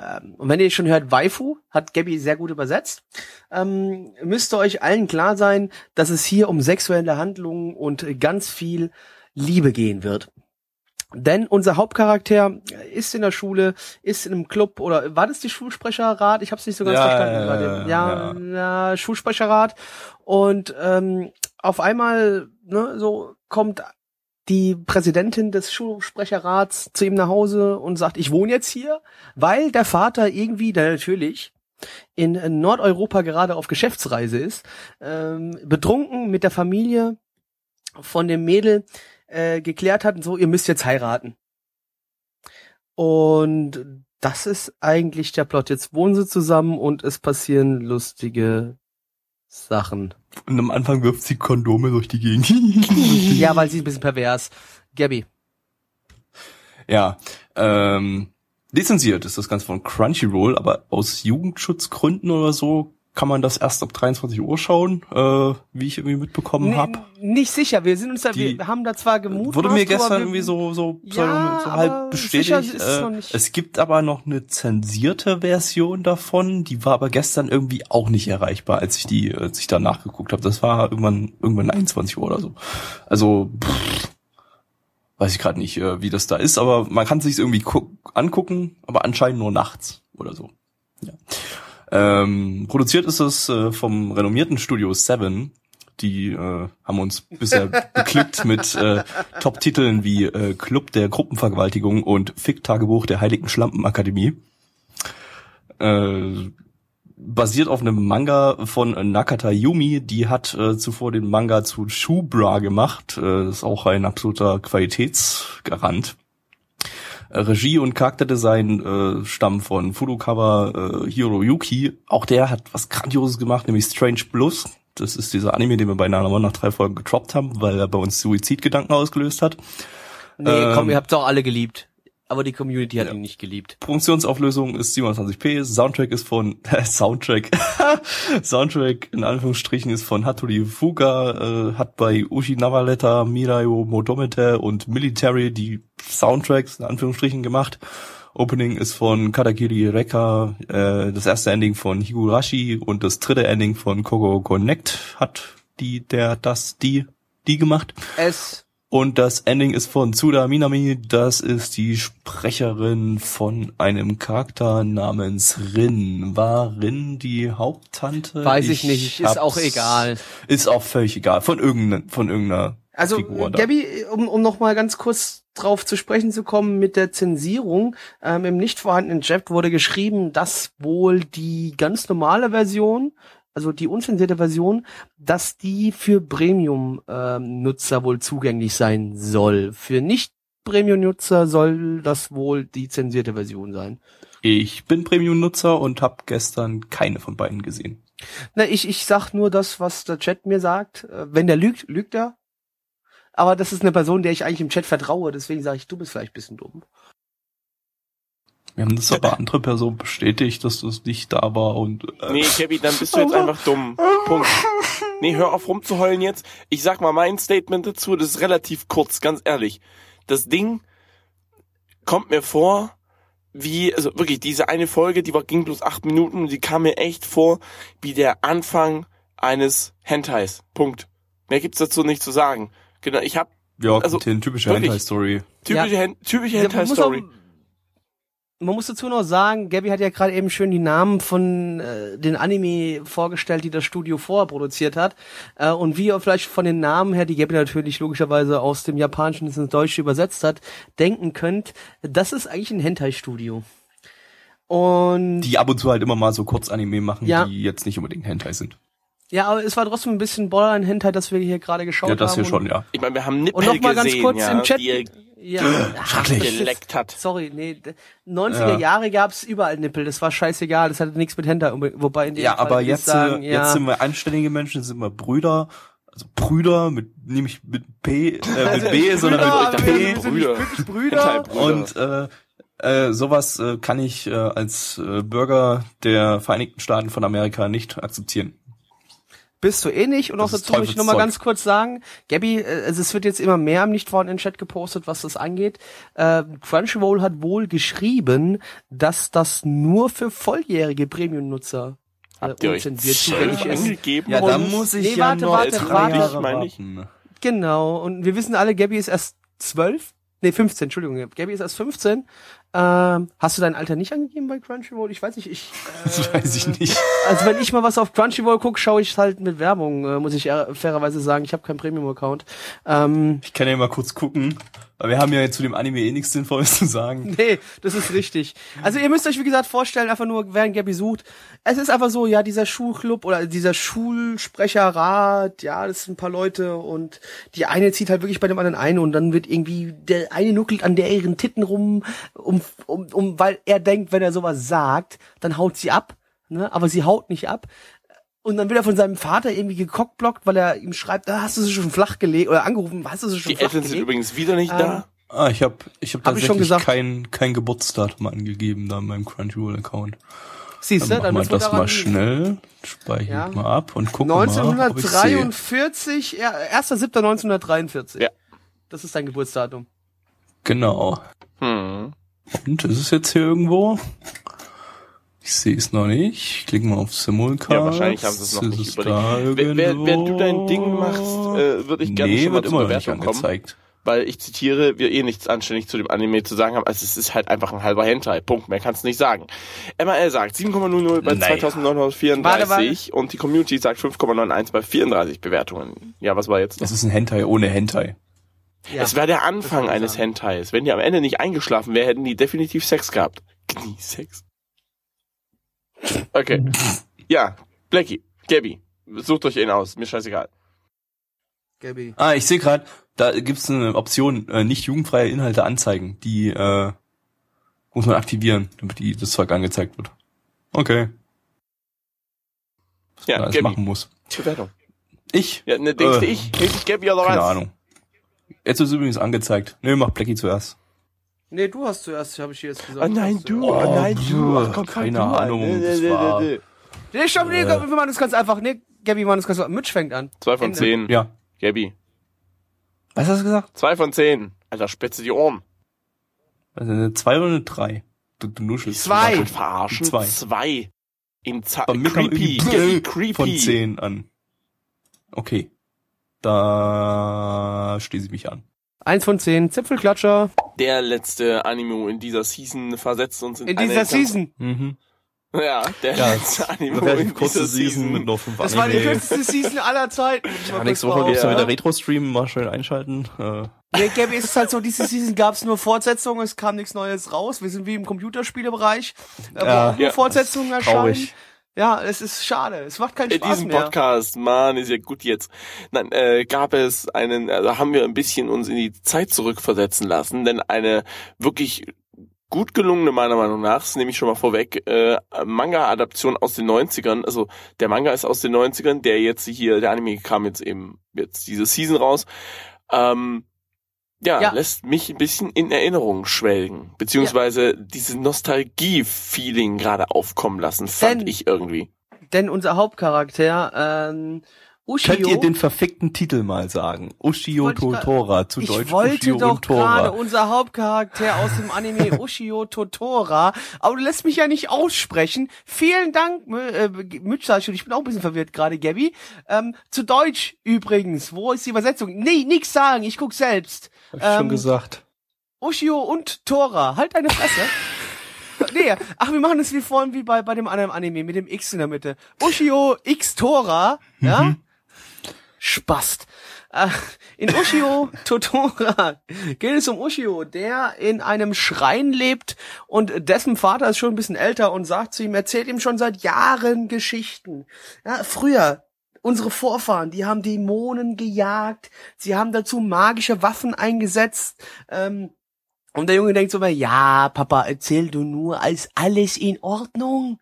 Ähm, und wenn ihr schon hört, Waifu, hat Gabby sehr gut übersetzt, ähm, müsste euch allen klar sein, dass es hier um sexuelle Handlungen und ganz viel Liebe gehen wird. Denn unser Hauptcharakter ist in der Schule, ist in einem Club oder war das die Schulsprecherrat? Ich habe es nicht so ganz Ja, verstanden. ja, ja, ja, ja, Schulsprecherrat. Und ähm, auf einmal ne, so kommt die Präsidentin des Schulsprecherrats zu ihm nach Hause und sagt, ich wohne jetzt hier, weil der Vater irgendwie, der natürlich in Nordeuropa gerade auf Geschäftsreise ist, ähm, betrunken mit der Familie von dem Mädel äh, geklärt hat und so, ihr müsst jetzt heiraten. Und das ist eigentlich der Plot. Jetzt wohnen sie zusammen und es passieren lustige Sachen. Und am Anfang wirft sie Kondome durch die Gegend. Ja, weil sie ein bisschen pervers. Gabby. Ja, ähm, lizenziert ist das Ganze von Crunchyroll, aber aus Jugendschutzgründen oder so kann man das erst ab 23 Uhr schauen, äh, wie ich irgendwie mitbekommen Nee, hab. Nicht sicher. Wir sind uns da, Die- wir haben da zwar gemutmaßt. Wurde mir gestern irgendwie so so, Ja, so halb bestätigt. Äh, es gibt aber noch eine zensierte Version davon, die war aber gestern irgendwie auch nicht erreichbar, als ich die, als ich da nachgeguckt habe. Das war irgendwann irgendwann 21 Uhr oder so. Also pff, weiß ich gerade nicht, äh, wie das da ist, aber man kann sich irgendwie angucken, aber anscheinend nur nachts oder so. Ja. Ähm, produziert ist es äh, vom renommierten Studio Seven. Die äh, haben uns bisher beglückt mit äh, Top-Titeln wie äh, Club der Gruppenvergewaltigung und Fick-Tagebuch der Heiligen Schlampenakademie. Äh, basiert auf einem Manga von Nakata Yumi, die hat äh, zuvor den Manga zu Shubra gemacht, äh, ist auch ein absoluter Qualitätsgarant. Regie und Charakterdesign äh, stammen von Furukawa äh, Hiroyuki. Auch der hat was Grandioses gemacht, nämlich Strange Blues. Das ist dieser Anime, den wir bei Nanamon nach drei Folgen getroppt haben, weil er bei uns Suizidgedanken ausgelöst hat. Nee, ähm, komm, ihr habt's auch alle geliebt aber die Community hat ja. ihn nicht geliebt. Produktionsauflösung ist 27p, Soundtrack ist von äh, Soundtrack Soundtrack in Anführungsstrichen ist von Hattori Fuga, äh, hat bei Ushi Navaleta, Mirayo Motomete und Military die Soundtracks in Anführungsstrichen gemacht. Opening ist von Katakiri Reka, äh, das erste Ending von Higurashi und das dritte Ending von Kogo Connect hat die, der, das, die, die gemacht. Es und das Ending ist von Tsuda Minami. Das ist die Sprecherin von einem Charakter namens Rin. War Rin die Haupttante? Weiß ich, ich nicht. Ist auch egal. Ist auch völlig egal. Von irgendeiner, von irgendeiner also, Figur. Gabby, um, um noch mal ganz kurz drauf zu sprechen zu kommen mit der Zensierung. Ähm, Im nicht vorhandenen Chat wurde geschrieben, dass wohl die ganz normale Version also die unzensierte Version, dass die für Premium-Nutzer ähm, wohl zugänglich sein soll. Für nicht Premium-Nutzer soll das wohl die zensierte Version sein. Ich bin Premium-Nutzer und habe gestern keine von beiden gesehen. Na, ich, ich sag nur das, was der Chat mir sagt. Äh, wenn der lügt, lügt er. Aber das ist eine Person, der ich eigentlich im Chat vertraue, deswegen sage ich, du bist vielleicht bisschen dumm. Wir haben das aber andere Person bestätigt, dass das nicht da war und. Äh. Nee, Kevin, dann bist du jetzt einfach dumm. Punkt. Nee, hör auf rumzuheulen jetzt. Ich sag mal mein Statement dazu, das ist relativ kurz, ganz ehrlich. Das Ding kommt mir vor, wie, also wirklich, diese eine Folge, die war, ging bloß acht Minuten und die kam mir echt vor, wie der Anfang eines Hentais. Punkt. Mehr gibt's dazu nicht zu sagen. Genau, ich hab, ja, also, typische Hentai-Story. Typische, ja. Hen typische Hentai-Story man muss dazu noch sagen, Gabby hat ja gerade eben schön die Namen von äh, den Anime vorgestellt, die das Studio vorher produziert hat. Äh, und wie ihr vielleicht von den Namen her, die Gabby natürlich logischerweise aus dem Japanischen ins Deutsche übersetzt hat, denken könnt, das ist eigentlich ein Hentai-Studio. Und die ab und zu halt immer mal so Kurzanime machen, ja. die jetzt nicht unbedingt Hentai sind. Ja, aber es war trotzdem ein bisschen Borderline-Hentai, dass wir hier gerade geschaut haben. Ja, das hier schon, ja. Ich meine, wir haben Nippel Und noch mal ganz gesehen, kurz ja, im Chat. Ja, Schrecklich. geleckt hat. Sorry, nee. 90er ja. Jahre gab's überall Nippel, das war scheißegal, das hatte nichts mit Hentai, wobei in dem Ja, Fall aber jetzt, sagen, ja. jetzt sind wir anständige Menschen, sind wir Brüder, also Brüder mit nämlich mit P äh, mit B, sondern mit P. Brüder. Brüder. Und äh, äh, sowas äh, kann ich äh, als äh, Bürger der Vereinigten Staaten von Amerika nicht akzeptieren bist du eh nicht. Und auch dazu muss ich nochmal ganz kurz sagen, Gabby, äh, also es wird jetzt immer mehr im nicht vorhandenen Chat gepostet, was das angeht. Äh, Crunchyroll hat wohl geschrieben, dass das nur für volljährige Premium-Nutzer äh, unzensiert zugänglich ist. Angegeben? Ja, dann muss ich nee, ja warte, noch warte, warte, warte. Genau, und wir wissen alle, Gabby ist erst zwölf. Nee, 15, Entschuldigung. Gabby ist erst 15 ähm, hast du dein Alter nicht angegeben bei Crunchyroll? Ich weiß nicht, ich. Äh, das weiß ich nicht. Also wenn ich mal was auf Crunchyroll gucke, schaue ich halt mit Werbung, äh, muss ich fairerweise sagen. Ich habe keinen Premium-Account. Ähm, ich kann ja mal kurz gucken. Aber wir haben ja zu dem Anime eh nichts Sinnvolles zu sagen. Nee, das ist richtig. Also ihr müsst euch, wie gesagt, vorstellen, einfach nur, während Gabby sucht. Es ist einfach so, ja, dieser Schulclub oder dieser Schulsprecherrat, ja, das sind ein paar Leute und die eine zieht halt wirklich bei dem anderen ein und dann wird irgendwie, der eine nuckelt an der ihren Titten rum, um, um, um, weil er denkt, wenn er sowas sagt, dann haut sie ab, ne, aber sie haut nicht ab. Und dann wird er von seinem Vater irgendwie gekockblockt, weil er ihm schreibt, ah, hast du sie schon flach gelegt oder angerufen, hast du sie schon Die flach Eltern sind übrigens wieder nicht ähm, da. Ah, ich habe ich hab tatsächlich hab ich schon kein, kein Geburtsdatum angegeben da in meinem Crunchyroll-Account. Siehst du, dann, dann machen wir das mal schnell, speichere ja. mal ab und gucken 1943, mal, 1.7.1943. Ja. Das ist dein Geburtsdatum. Genau. Hm. Und ist es jetzt hier irgendwo? Ich sehe es noch nicht. Ich klicke mal auf Simulcast. Ja, wahrscheinlich haben sie es noch ist nicht überlegt. Wer, du dein Ding machst, äh, würde ich gerne nee, schon mal wird immer noch nicht angezeigt. weil ich zitiere, wir eh nichts anständig zu dem Anime zu sagen haben. Also es ist halt einfach ein halber Hentai. Punkt. Mehr kannst du nicht sagen. MRL sagt 7,00 bei Naja. 2934 Warte, warte. und die Community sagt 5,91 bei 34 Bewertungen. Ja, was war jetzt? Das ist ein Hentai ohne Hentai. Ja. Es wäre der Anfang eines sagen. Hentais. Wenn die am Ende nicht eingeschlafen wäre, hätten die definitiv Sex gehabt. Knie Sex. Okay. Ja, Blackie, Gabby, sucht euch ihn aus. Mir scheißegal. Gabi. Ah, ich sehe gerade, da gibt's eine Option, äh, nicht jugendfreie Inhalte anzeigen. Die äh, muss man aktivieren, damit die das Zeug angezeigt wird. Okay. Was Ja, man alles Gabi. machen muss. Bewertung. Ich? Ja, ne, denkst du Äh, ich? Denkst ich Gabby oder was? Keine Ahnung. Jetzt ist übrigens angezeigt. Nö, mach Blackie zuerst. Nee, du hast zuerst, habe ich hier jetzt gesagt. Oh nein, du, Oh, oh nein, du. Ach, komm, keine du an. Ahnung, Nee, das nee, war- nee, nee. Nee, stopp, nee, Äh. komm, wir machen das ganz einfach. Nee, Gabi, wir machen das ganz einfach. Mitch fängt an. Zwei von Ende. zehn. Ja. Gabby. Was hast du gesagt? Zwei von zehn. Alter, spitze die Ohren. Also eine zwei oder eine drei? Du, du nuschelst. Zwei. Will verarschen. Zwei. Zwei. In Za creepy. Gabby, creepy. von zehn an. Okay. Da schließe ich mich an. Eins von zehn. Zipfelklatscher. Der letzte Anime in dieser Season versetzt uns in, In dieser Season. Mhm. Ja, der Ja, letzte Anime in kurze dieser Season mit nur fünf Das war die kürzeste Season aller Zeiten. Ja, nächste Woche gibt's Ja. wieder Retro-Stream, mal schön einschalten. Äh, Nee, Gabi, ist es halt so, diese Season gab's nur Fortsetzungen, es kam nichts Neues raus. Wir sind wie im Computerspielebereich, äh, wo Ja. auch nur Ja. Fortsetzungen erscheinen. traurig. Ja, es ist schade. Es macht keinen in Spaß diesem mehr. Podcast, Mann, ist ja gut jetzt. Nein, äh, gab es einen, also haben wir ein bisschen uns in die Zeit zurückversetzen lassen, denn eine wirklich gut gelungene meiner Meinung nach, das nehme ich schon mal vorweg, äh, Manga-Adaption aus den 90ern, also der Manga ist aus den 90ern, der jetzt hier, der Anime kam jetzt eben jetzt diese Season raus, ähm, ja, Ja. lässt mich ein bisschen in Erinnerung schwelgen, beziehungsweise diese Nostalgie-Feeling gerade aufkommen lassen, fand Denn- ich irgendwie. Denn unser Hauptcharakter, ähm, Ushio, Könnt ihr den verfickten Titel mal sagen? Ushio Wollte ich grad- Totora, zu ich Deutsch wollte Ushio doch gerade unser Hauptcharakter aus dem Anime Ushio Totora, aber du lässt mich ja nicht aussprechen. Vielen Dank, Mü- äh, schon, ich bin auch ein bisschen verwirrt gerade, Gabby. Ähm, zu Deutsch übrigens, wo ist die Übersetzung? Nee, nix sagen, ich guck selbst. Hab ich schon Ähm, gesagt. Ushio und Tora, halt deine Fresse. nee, ach, wir machen das wie vorhin wie bei, bei dem anderen Anime mit dem X in der Mitte. Ushio X Tora, ja? Mhm. Spast. Äh, In Ushio Totora geht es um Ushio, der in einem Schrein lebt und dessen Vater ist schon ein bisschen älter und sagt zu ihm, erzählt ihm schon seit Jahren Geschichten. Ja, früher, unsere Vorfahren, die haben Dämonen gejagt, sie haben dazu magische Waffen eingesetzt, ähm, und der Junge denkt so, ja, Papa, erzähl du nur, ist alles in Ordnung?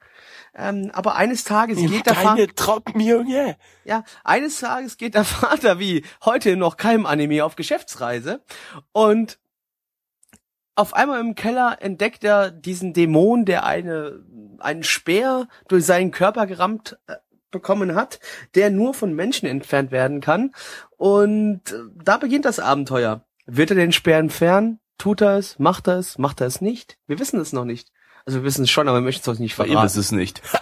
Ähm, aber eines Tages geht der Vater, Deine Trockenjunge. ja, eines Tages geht der Vater wie heute noch keinem Anime auf Geschäftsreise und auf einmal im Keller entdeckt er diesen Dämon, der eine, einen Speer durch seinen Körper gerammt äh, bekommen hat, der nur von Menschen entfernt werden kann. Und äh, da beginnt das Abenteuer. Wird er den Speer entfernen? Tut er es? Macht er es? Macht er es nicht? Wir wissen es noch nicht. Also wir wissen es schon, aber wir möchten es euch nicht Ihr wisst verraten. es nicht.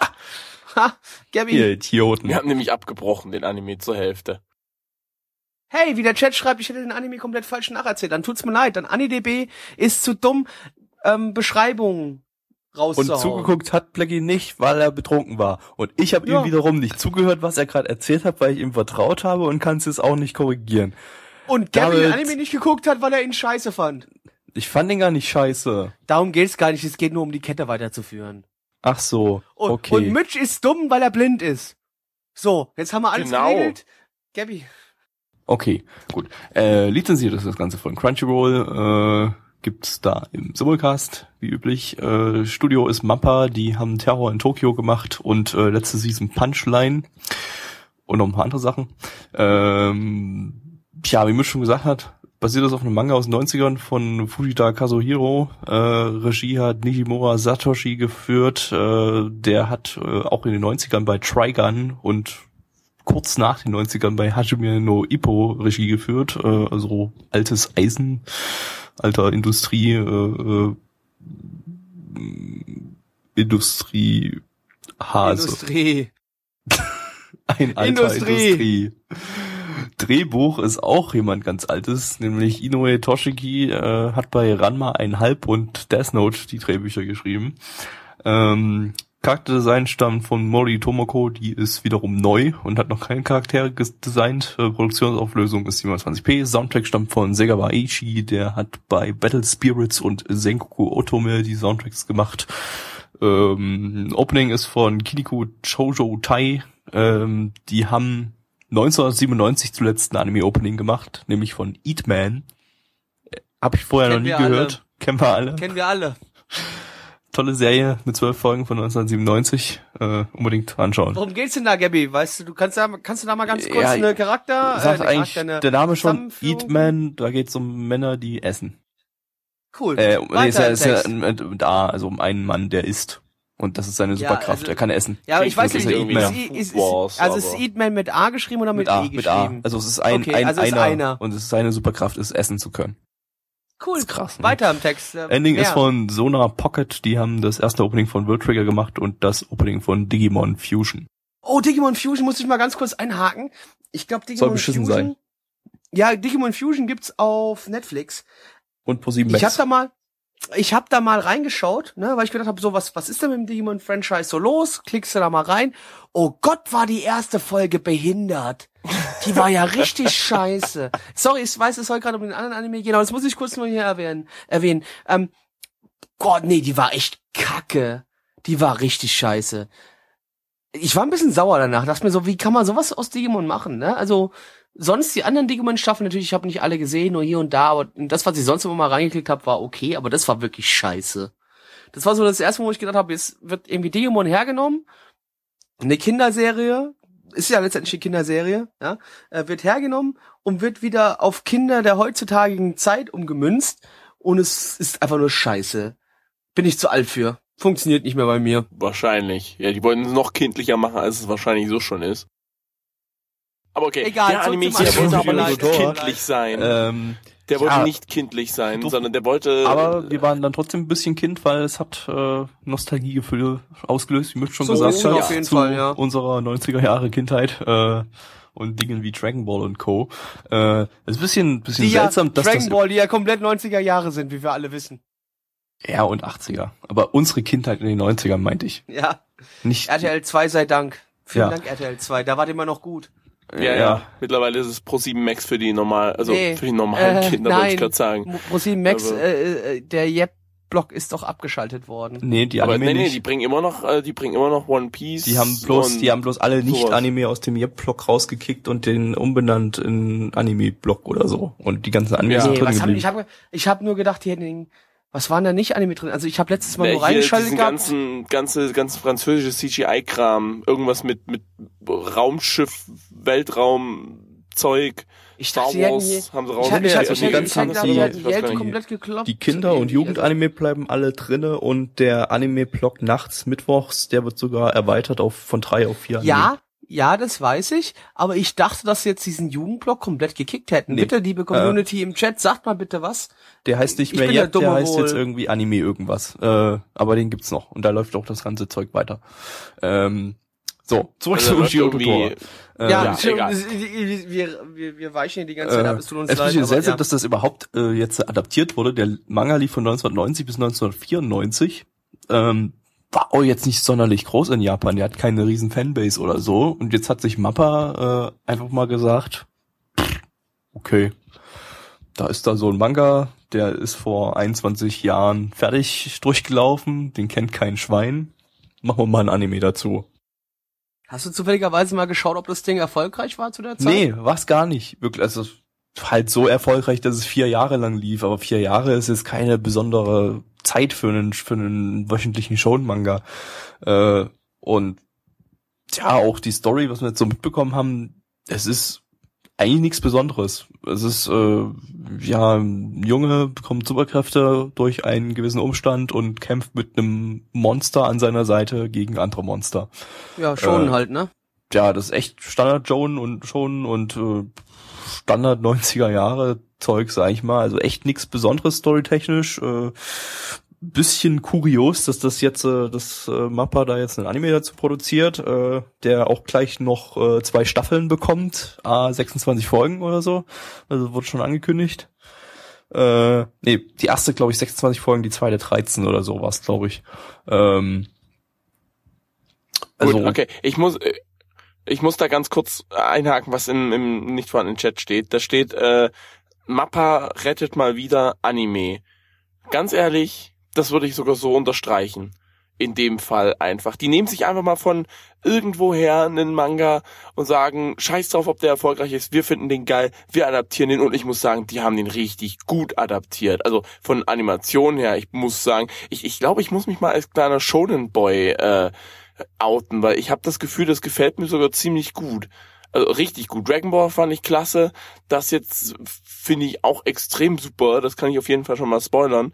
Ha, Gabby. Ihr Idioten. Wir haben nämlich abgebrochen, den Anime zur Hälfte. Hey, wie der Chat schreibt, ich hätte den Anime komplett falsch nacherzählt. Dann tut's mir leid. Dann AniDB ist zu dumm, ähm, Beschreibungen Und rauszuhauen. zugeguckt hat Blackie nicht, weil er betrunken war. Und ich habe Ja. ihm wiederum nicht zugehört, was er gerade erzählt hat, weil ich ihm vertraut habe und kann es auch nicht korrigieren. Und Gabby den Anime nicht geguckt hat, weil er ihn scheiße fand. Ich fand ihn gar nicht scheiße. Darum geht's gar nicht. Es geht nur um die Kette weiterzuführen. Ach so, Und, okay. und Mitch ist dumm, weil er blind ist. So, jetzt haben wir alles Genau. geregelt. Gabby. Okay, gut. Äh, lizenziert ist das Ganze von Crunchyroll. Äh, gibt's da im Simulcast, wie üblich. Äh, Studio ist Mappa, die haben Terror in Tokio gemacht und äh, letzte Season Punchline und noch ein paar andere Sachen. Ähm, ja, wie Mitch schon gesagt hat, basiert das auf einem Manga aus den 90ern von Fujita Kazuhiro. Äh, Regie hat Nijimura Satoshi geführt. Äh, der hat äh, auch in den 90ern bei Trigun und kurz nach den 90ern bei Hajime no Ippo Regie geführt, äh, also altes Eisen, alter Industrie, äh, äh, Industrie Hase. Industrie. Ein alter Industrie. Industrie. Drehbuch ist auch jemand ganz altes, nämlich Inoue Toshiki äh, hat bei Ranma einhalb und Death Note die Drehbücher geschrieben. Ähm, Charakterdesign stammt von Mori Tomoko, die ist wiederum neu und hat noch keine Charaktere designt. Äh, Produktionsauflösung ist 27p. Soundtrack stammt von Segawa Eiichi, der hat bei Battle Spirits und Sengoku Otome die Soundtracks gemacht. Ähm, Opening ist von Kiniko Shoujo Tai. Ähm, die haben 1997 zuletzt ein Anime-Opening gemacht, nämlich von Eat Man. Äh, Hab ich vorher Kennen noch nie gehört. alle. Kennen wir alle. Kennen wir alle. Tolle Serie mit zwölf Folgen von 1997. Äh, unbedingt anschauen. Worum geht's denn da, Gabby? Weißt du, du kannst da, kannst du da mal ganz kurz Ja, eine Charakter, Sagt eine eigentlich Charakter, eine der Name schon Zusammenführung? Eat Man, da geht's um Männer, die essen. Cool. Äh, nee, Weiter ist ja, ist ja Text. ein- mit A, also um einen Mann, der isst. Und das ist seine Ja, Superkraft, also- er kann essen. Ja, aber ich weiß nicht, ist, ist, ist, ist, Wars, also ist Eatman mit A geschrieben oder mit, Mit A, E mit A. geschrieben? Also es ist ein, Okay, ein also ist einer, einer. und es ist seine Superkraft ist, essen zu können. Cool. ist krass, ne? Weiter im Text. Äh, Ending mehr. ist von Sonar Pocket, die haben das erste Opening von World Trigger gemacht und das Opening von Digimon Fusion. Oh, Digimon Fusion muss ich mal ganz kurz einhaken. Ich glaube, Digimon Soll beschissen Fusion. sein. Ja, Digimon Fusion gibt's auf Netflix. Und ProSieben Ich Max. hab da mal, ich hab da mal reingeschaut, ne, weil ich gedacht habe, so was, was ist denn mit dem Digimon Franchise so los? Klickst du da mal rein? Oh Gott, war die erste Folge behindert. Die war ja richtig scheiße. Sorry, ich weiß, es soll gerade um den anderen Anime gehen, aber das muss ich kurz nur hier erwähnen. erwähnen. Ähm, Gott, nee, die war echt kacke. Die war richtig scheiße. Ich war ein bisschen sauer danach. Dachte mir so, wie kann man sowas aus Digimon machen, ne? Also, sonst die anderen Digimon-Staffeln natürlich, ich habe nicht alle gesehen, nur hier und da, aber das, was ich sonst immer mal reingeklickt habe, war okay, aber das war wirklich scheiße. Das war so das erste Mal, wo ich gedacht habe, jetzt wird irgendwie Digimon hergenommen, eine Kinderserie, ist ja letztendlich eine Kinderserie, ja, äh, wird hergenommen und wird wieder auf Kinder der heutzutage Zeit umgemünzt und es ist einfach nur scheiße. Bin ich zu alt für. Funktioniert nicht mehr bei mir. Wahrscheinlich. Ja, die wollten es noch kindlicher machen, als es wahrscheinlich so schon ist. Aber okay, Egal, der Anime hier wollte aber nicht kindlich sein. ähm, der wollte ja. nicht kindlich sein, Doch. sondern der wollte... aber wir waren dann trotzdem ein bisschen Kind, weil es hat äh, Nostalgiegefühle ausgelöst, wie Mitch schon So gesagt hat, auf jeden zu Fall, ja. unserer 90er Jahre Kindheit äh, und Dingen wie Dragon Ball und Co. Äh, es ist ein bisschen, bisschen Die ja seltsam, dass Dragon das Ball, die ja komplett 90er Jahre sind, wie wir alle wissen. ja und 80er, aber unsere Kindheit in den 90ern meinte ich, Ja. nicht RTL 2 sei Dank. Vielen Ja. Dank, RTL 2. Da war immer noch gut. Ja, ja, Mittlerweile ist es Pro 7 Max für die normal, also Nee, für die normalen äh, Kinder, wollte ich nein. gerade sagen. Mo- ProSieben Max, Aber- äh, äh, der Yep-Block ist doch abgeschaltet worden. Nee, die Aber Anime nee, nee, nicht. die bringen immer noch, äh, die bringen immer noch One Piece. Die haben bloß, die haben bloß alle nicht sowas. Anime aus dem Yep-Block rausgekickt und den umbenannt in Anime-Block oder so. Und die ganzen Anime Ja. sind Nee, drin was haben, ich habe ich hab nur gedacht, die hätten den, was waren da nicht Anime drin? Also ich habe letztes Mal Nee, nur hier reingeschaltet gehabt. ganzen, ganze, ganze französische CGI-Kram, irgendwas mit, mit Raumschiff, Weltraumzeug, Ich Star dachte, die hätten Wars je- haben sie ich rausgekriegt. ich hatte, Also ich die ganzen ich die- die hätten ich die komplett gekloppt. Die Kinder- und Also- Jugendanime bleiben alle drinne und der Anime-Block nachts, mittwochs, der wird sogar erweitert auf von drei auf vier Anime. Ja, ja, das weiß ich, aber ich dachte, dass sie jetzt diesen Jugendblock komplett gekickt hätten. Nee. Bitte, liebe Community im Chat, sagt mal bitte was. Der heißt nicht Ich mehr der Yep, der Dumme heißt wohl. jetzt irgendwie Anime irgendwas. Äh, aber den gibt's noch. Und da läuft auch das ganze Zeug weiter. Ähm, so, zurück Also zu irgendwie- Totoro. Äh, ja, ja, wir, wir, wir, weichen hier die ganze Zeit Äh, ab, es tut uns es ist leid. bisschen aber seltsam, ja. dass das überhaupt äh, jetzt adaptiert wurde. Der Manga lief von 1990 bis 1994. Ähm, war auch jetzt nicht sonderlich groß in Japan. Der hat keine riesen Fanbase oder so. Und jetzt hat sich Mappa äh, einfach mal gesagt, pff, okay, da ist da so ein Manga, der ist vor 21 Jahren fertig durchgelaufen. Den kennt kein Schwein. Machen wir mal ein Anime dazu. Hast du zufälligerweise mal geschaut, ob das Ding erfolgreich war zu der Zeit? Nee, war's gar nicht. Wirklich, also halt so erfolgreich, dass es vier Jahre lang lief, aber vier Jahre ist jetzt keine besondere Zeit für einen, für einen wöchentlichen Shonen-Manga. Äh, und ja, auch die Story, was wir jetzt so mitbekommen haben, es ist eigentlich nichts Besonderes. Es ist, äh, ja, ein Junge bekommt Superkräfte durch einen gewissen Umstand und kämpft mit einem Monster an seiner Seite gegen andere Monster Ja, schon Äh, halt, ne? ja, das ist echt Standard Joan und schon und äh, Standard 90er Jahre Zeug, sag ich mal. Also echt nichts Besonderes storytechnisch. Äh, bisschen kurios, dass das jetzt, äh, das äh, Mappa da jetzt einen Anime dazu produziert, äh, der auch gleich noch äh, zwei Staffeln bekommt, a 26 Folgen oder so. Also wurde schon angekündigt. Äh, nee, die erste, glaube ich, 26 Folgen, die zweite 13 oder so war es, glaube ich. Ähm, also, Gut, okay, ich muss, ich muss da ganz kurz einhaken, was im, im nicht vorhandenen Chat steht. Da steht, äh, Mappa rettet mal wieder Anime. Ganz ehrlich, das würde ich sogar so unterstreichen. In dem Fall einfach. Die nehmen sich einfach mal von irgendwoher einen Manga und sagen, scheiß drauf, ob der erfolgreich ist, wir finden den geil, wir adaptieren den und ich muss sagen, die haben den richtig gut adaptiert. Also von Animation her, ich muss sagen, ich, ich glaube, ich muss mich mal als kleiner Shonen Boy äh, outen, weil ich habe das Gefühl, das gefällt mir sogar ziemlich gut. Also richtig gut. Dragon Ball fand ich klasse. Das jetzt finde ich auch extrem super. Das kann ich auf jeden Fall schon mal spoilern.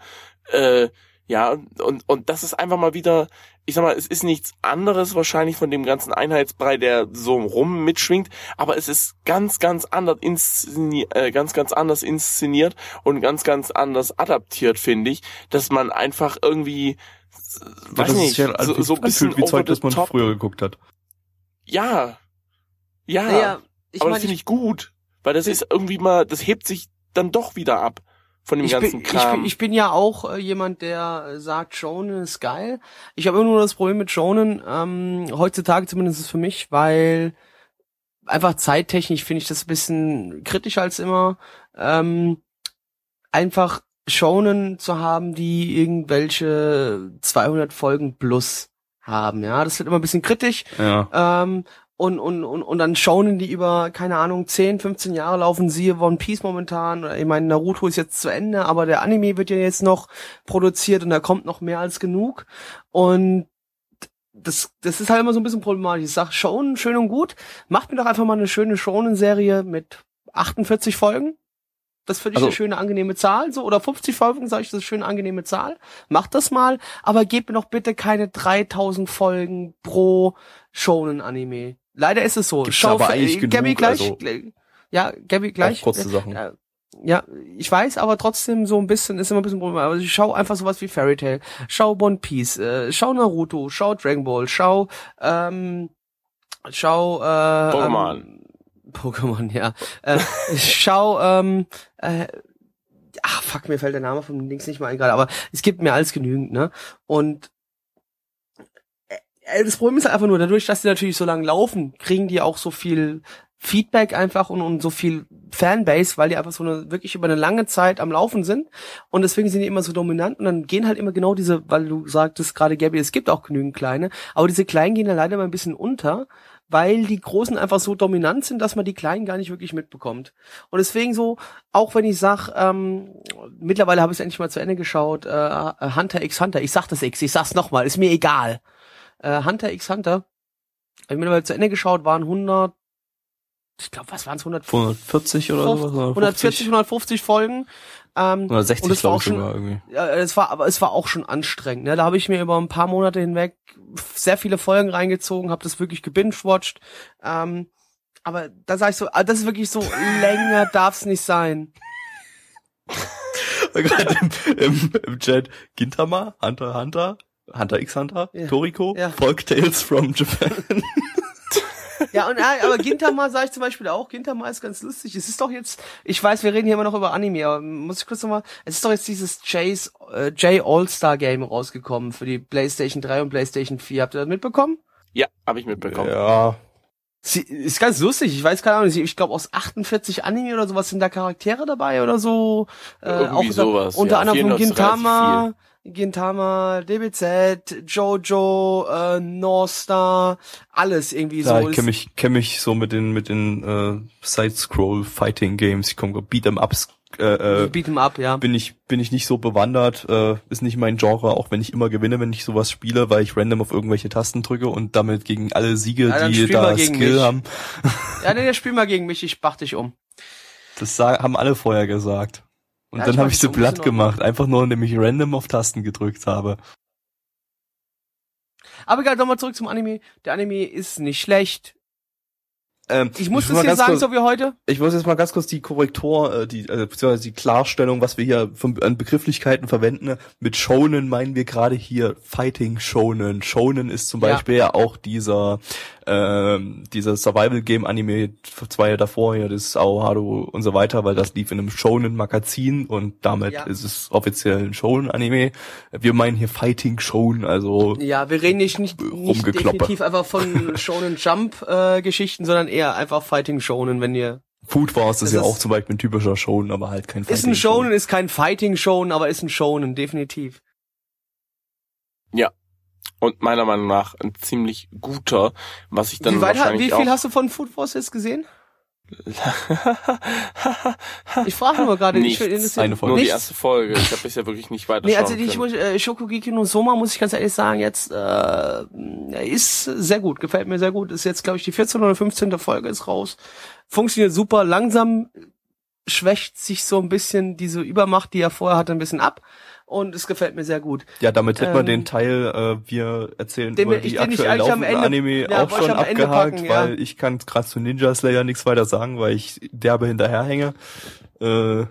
Äh, ja, und, und das ist einfach mal wieder, ich sag mal, es ist nichts anderes wahrscheinlich von dem ganzen Einheitsbrei, der so rum mitschwingt, aber es ist ganz, ganz anders inszeniert, äh, ganz, ganz anders inszeniert und ganz, ganz anders adaptiert, finde ich, dass man einfach irgendwie, weiß ja, nicht, ja so, so ein bisschen wie Zeug, das man top. früher geguckt hat. Ja, ja, naja, ich aber mein, das finde ich gut, weil das ist irgendwie mal, das hebt sich dann doch wieder ab von dem ich ganzen bin, Kram. Ich bin, ich bin ja auch äh, jemand, der äh, sagt, Shonen ist geil. Ich habe immer nur das Problem mit Shonen, ähm, heutzutage zumindest für mich, weil einfach zeittechnisch finde ich das ein bisschen kritischer als immer. Ähm, einfach Shonen zu haben, die irgendwelche 200 Folgen plus haben, ja, das wird immer ein bisschen kritisch. Ja. Ähm, und, und, und, und dann Shonen, die über, keine Ahnung, 10, 15 Jahre laufen, siehe One Piece momentan, ich meine, Naruto ist jetzt zu Ende, aber der Anime wird ja jetzt noch produziert und da kommt noch mehr als genug und das, das ist halt immer so ein bisschen problematisch. Ich sag, Shonen, schön und gut, macht mir doch einfach mal eine schöne Shonen-Serie mit 48 Folgen, das finde ich also, eine schöne, angenehme Zahl, so, oder 50 Folgen, sage ich, das ist eine schöne, angenehme Zahl. Macht das mal, aber gebt mir doch bitte keine 3000 Folgen pro Shonen-Anime. Leider ist es so. Gibt's Schau, aber eigentlich äh, Gabby gleich, also ja, Gabby gleich. kurze Sachen. Äh, ja, ich weiß, aber trotzdem so ein bisschen, ist immer ein bisschen Problem. Aber ich schau einfach sowas wie Fairy Tail, schau One Piece, äh, schau Naruto, schau Dragon Ball, schau, ähm, schau, äh, Pokémon. Ähm, Pokémon, ja. Äh, schau, ähm, äh, ach fuck, mir fällt der Name von links nicht mal ein gerade, aber es gibt mehr als genügend, ne? Und äh, das Problem ist einfach nur, dadurch, dass die natürlich so lange laufen, kriegen die auch so viel Feedback einfach und, und so viel Fanbase, weil die einfach so eine, wirklich über eine lange Zeit am Laufen sind und deswegen sind die immer so dominant und dann gehen halt immer genau diese, weil du sagtest gerade, Gabby, es gibt auch genügend kleine, aber diese kleinen gehen ja leider mal ein bisschen unter, weil die Großen einfach so dominant sind, dass man die Kleinen gar nicht wirklich mitbekommt. Und deswegen so, auch wenn ich sag, ähm, mittlerweile habe ich endlich mal zu Ende geschaut, äh, Hunter x Hunter, ich sag das X, ich sag's nochmal, ist mir egal. Äh, Hunter x Hunter, habe ich mittlerweile zu Ende geschaut, waren 100, ich glaube, was waren es, 140 oder so? 140, 150 Folgen. Ähm, 160 glaube ich sogar irgendwie. Ja, es war, aber es war auch schon anstrengend. Ne? Da habe ich mir über ein paar Monate hinweg sehr viele Folgen reingezogen, habe das wirklich gebingewatcht. Ähm, aber da sag ich so, ah, das ist wirklich so, länger darf's nicht sein. Gerade im, im, im Chat, Gintama, Hunter Hunter, Hunter x Hunter, ja. Toriko, ja. Folk Tales from Japan. Ja, und äh, aber Gintama sage ich zum Beispiel auch. Gintama ist ganz lustig. Es ist doch jetzt, ich weiß, wir reden hier immer noch über Anime, aber muss ich kurz nochmal, es ist doch jetzt dieses J's, äh, J All-Star Game rausgekommen für die PlayStation 3 und PlayStation 4. Habt ihr das mitbekommen? Ja, habe ich mitbekommen. Ja. Sie, ist ganz lustig. Ich weiß keine Ahnung. Ich glaube aus 48 Anime oder sowas sind da Charaktere dabei oder so. Äh, Irgendwie auch sowas. Unter ja, anderem von Gintama. Gintama, DBZ, Jojo, äh, North Star, alles irgendwie ja, so. Ich kenne mich, kenn mich so mit den mit den äh, Side-Scroll Fighting Games. Ich komme Beat'em Ups. Äh, äh, Beat'em Up, ja. Bin ich bin ich nicht so bewandert. Äh, ist nicht mein Genre. Auch wenn ich immer gewinne, wenn ich sowas spiele, weil ich random auf irgendwelche Tasten drücke und damit gegen alle Siege, ja, die da Skill mich. haben. ja, nee, spiel mal gegen mich. Ich bach dich um. Das haben alle vorher gesagt. Und ja, dann habe ich sie platt gemacht, einfach nur, indem ich random auf Tasten gedrückt habe. Aber egal, nochmal zurück zum Anime. Der Anime ist nicht schlecht. Ähm, Ich muss will das hier sagen, kurz- so wie heute. Ich muss jetzt mal ganz kurz die Korrektur, äh, die, äh, beziehungsweise die Klarstellung, was wir hier von, an Begrifflichkeiten verwenden. Mit Shonen meinen wir gerade hier Fighting Shonen. Shonen ist zum Ja. Beispiel ja auch dieser, ähm, dieser Survival Game Anime, zwei Jahre davor, ja, das Aoharu und so weiter, weil das lief in einem Shonen Magazin und damit Ja. ist es offiziell ein Shonen Anime. Wir meinen hier Fighting Shonen, also Ja, wir reden nicht, nicht, nicht definitiv einfach von Shonen Jump äh, Geschichten, sondern eher einfach Fighting Shonen, wenn ihr Food Wars ist Das ja ist- auch zum Beispiel ein typischer Shonen, aber halt kein ist ein Shonen, ist kein Fighting Shonen, aber ist ein Shonen definitiv. Und meiner Meinung nach ein ziemlich guter, was ich dann wie weit, wahrscheinlich wie viel auch hast du von Food Wars jetzt gesehen? Ich frage nur gerade, ich will Nichts. Eine Folge. Nur die Nichts. erste Folge. Ich habe bisher wirklich nicht weiter Nee, also muss, äh, Shokugeki no Soma, muss ich ganz ehrlich sagen, jetzt äh, ist sehr gut, gefällt mir sehr gut. Ist jetzt, glaube ich, die 14. oder 15. Folge ist raus. Funktioniert super. Langsam schwächt sich so ein bisschen diese Übermacht, die er vorher hatte, ein bisschen ab. Und es gefällt mir sehr gut. Ja, damit hätten wir Ähm, den Teil, äh, wir erzählen den über wir- die ich aktuell laufenden Ende- Anime ja, auch schon abgehakt, packen, ja. weil ich kann gerade zu Ninja Slayer nichts weiter sagen, weil ich derbe hinterherhänge. Äh,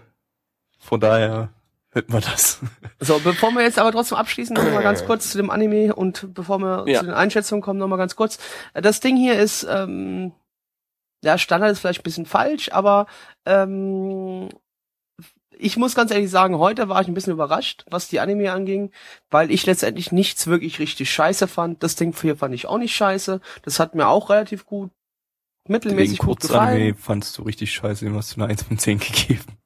von daher hätten wir das. So, bevor wir jetzt aber trotzdem abschließen, noch mal ganz kurz zu dem Anime und bevor wir Ja. zu den Einschätzungen kommen, noch mal ganz kurz. Das Ding hier ist, ähm, ja, Standard ist vielleicht ein bisschen falsch, aber ähm, ich muss ganz ehrlich sagen, heute war ich ein bisschen überrascht, was die Anime anging, weil ich letztendlich nichts wirklich richtig scheiße fand. Das Ding hier fand ich auch nicht scheiße. Das hat mir auch relativ gut, Wegen mittelmäßig gut gefallen. Kurzanime fandst du richtig scheiße, dem hast du eine 1 von 10 gegeben.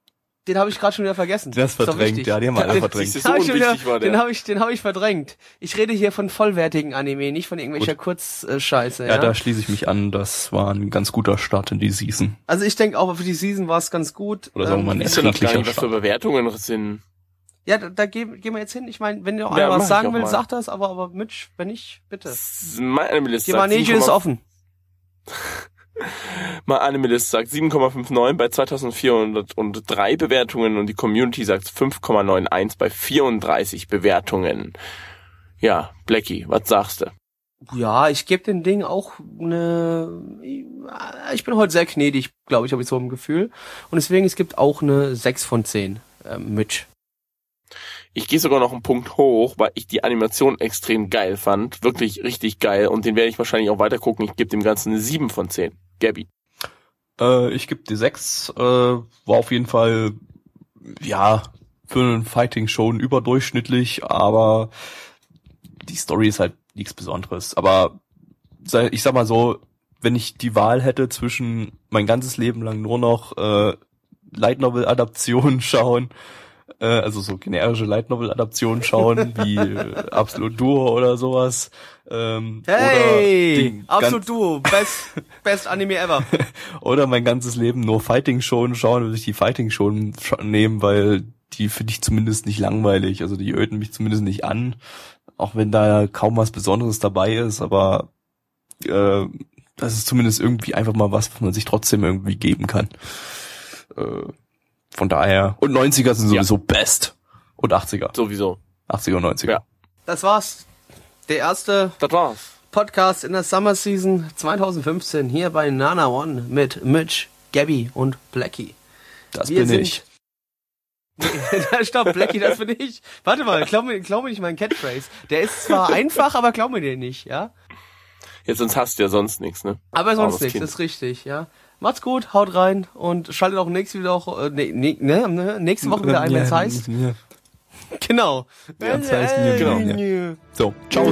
Den habe ich gerade schon wieder vergessen. Das verdrängt, ja, die haben wir alle Den- verdrängt. Du, so Hab wieder, den habe ich, den habe ich verdrängt. Ich rede hier von vollwertigen Anime, nicht von irgendwelcher Kurzscheiße. Ja, Ja, da schließe ich mich an, das war ein ganz guter Start in die Season. also ich denke auch für die Season war es ganz gut. Oder sagen wir mal, Ähm, ein Ist ja noch gar erträglicher nicht, was für. Bewertungen sind. ja, da, da gehen, gehen wir jetzt hin. Ich meine, wenn dir auch Ja, was sagen auch will, mal. sag das, aber, aber Mitch, wenn nicht, bitte. Meine Anime-Liste Die Manege ist 7,5 offen. Mein Anime-List sagt 7,59 bei 2403 Bewertungen und die Community sagt 5,91 bei 34 Bewertungen. Ja, Blackie, was sagst du? Ja, ich gebe dem Ding auch eine. Ich bin heute sehr gnädig, glaube ich, habe ich so ein Gefühl. Und deswegen, es gibt auch eine 6 von 10. Ähm, Mitch. Ich gehe sogar noch einen Punkt hoch, weil ich die Animation extrem geil fand. Wirklich richtig geil. Und den werde ich wahrscheinlich auch weiter gucken. Ich gebe dem Ganzen eine 7 von 10. Gabby. Äh, ich gebe die 6, äh, war auf jeden Fall, ja, für einen Fighting schon überdurchschnittlich, aber die Story ist halt nichts Besonderes. Aber ich sag mal so, wenn ich die Wahl hätte zwischen mein ganzes Leben lang nur noch äh, Light Novel Adaptionen schauen, äh, also so generische Light Novel Adaptionen schauen, wie äh, Absolute Duo oder sowas, ähm, Hey! Absolut Duo. Best, best Anime ever. oder mein ganzes Leben nur Fighting Shonen schauen, würde ich die Fighting Shonen nehmen, weil die finde ich zumindest nicht langweilig. Also die öden mich zumindest nicht an, auch wenn da kaum was Besonderes dabei ist, aber äh, das ist zumindest irgendwie einfach mal was, was man sich trotzdem irgendwie geben kann. Äh, von daher. Und 90er sind Ja. sowieso best. Und 80er. Sowieso. 80er und 90er. Ja. Das war's. Der erste Das war's. Podcast in der Summer Season 2015 hier bei Nana One mit Mitch, Gabby und Blackie. Das Wir bin sind- ich. Stopp, Blackie, das bin ich. Warte mal, glaub mir, glaub mir nicht meinen Catchphrase. Der ist zwar einfach, aber glaub mir den nicht, ja? Jetzt sonst hast du ja sonst nichts, ne? Aber sonst nichts, ist richtig, ja. Macht's gut, haut rein und schaltet auch nächste wieder auch, äh, ne, ne, ne, nächste Woche wieder ein, wenn es heißt. Ja. Genau. Ja, es heißt New Genau. New. So, ciao.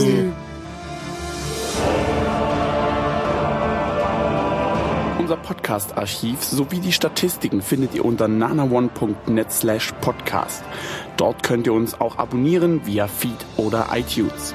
Unser Podcast-Archiv sowie die Statistiken findet ihr unter nanaone.net slash podcast. Dort könnt ihr uns auch abonnieren via Feed oder iTunes.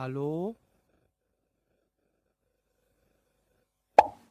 Hallo?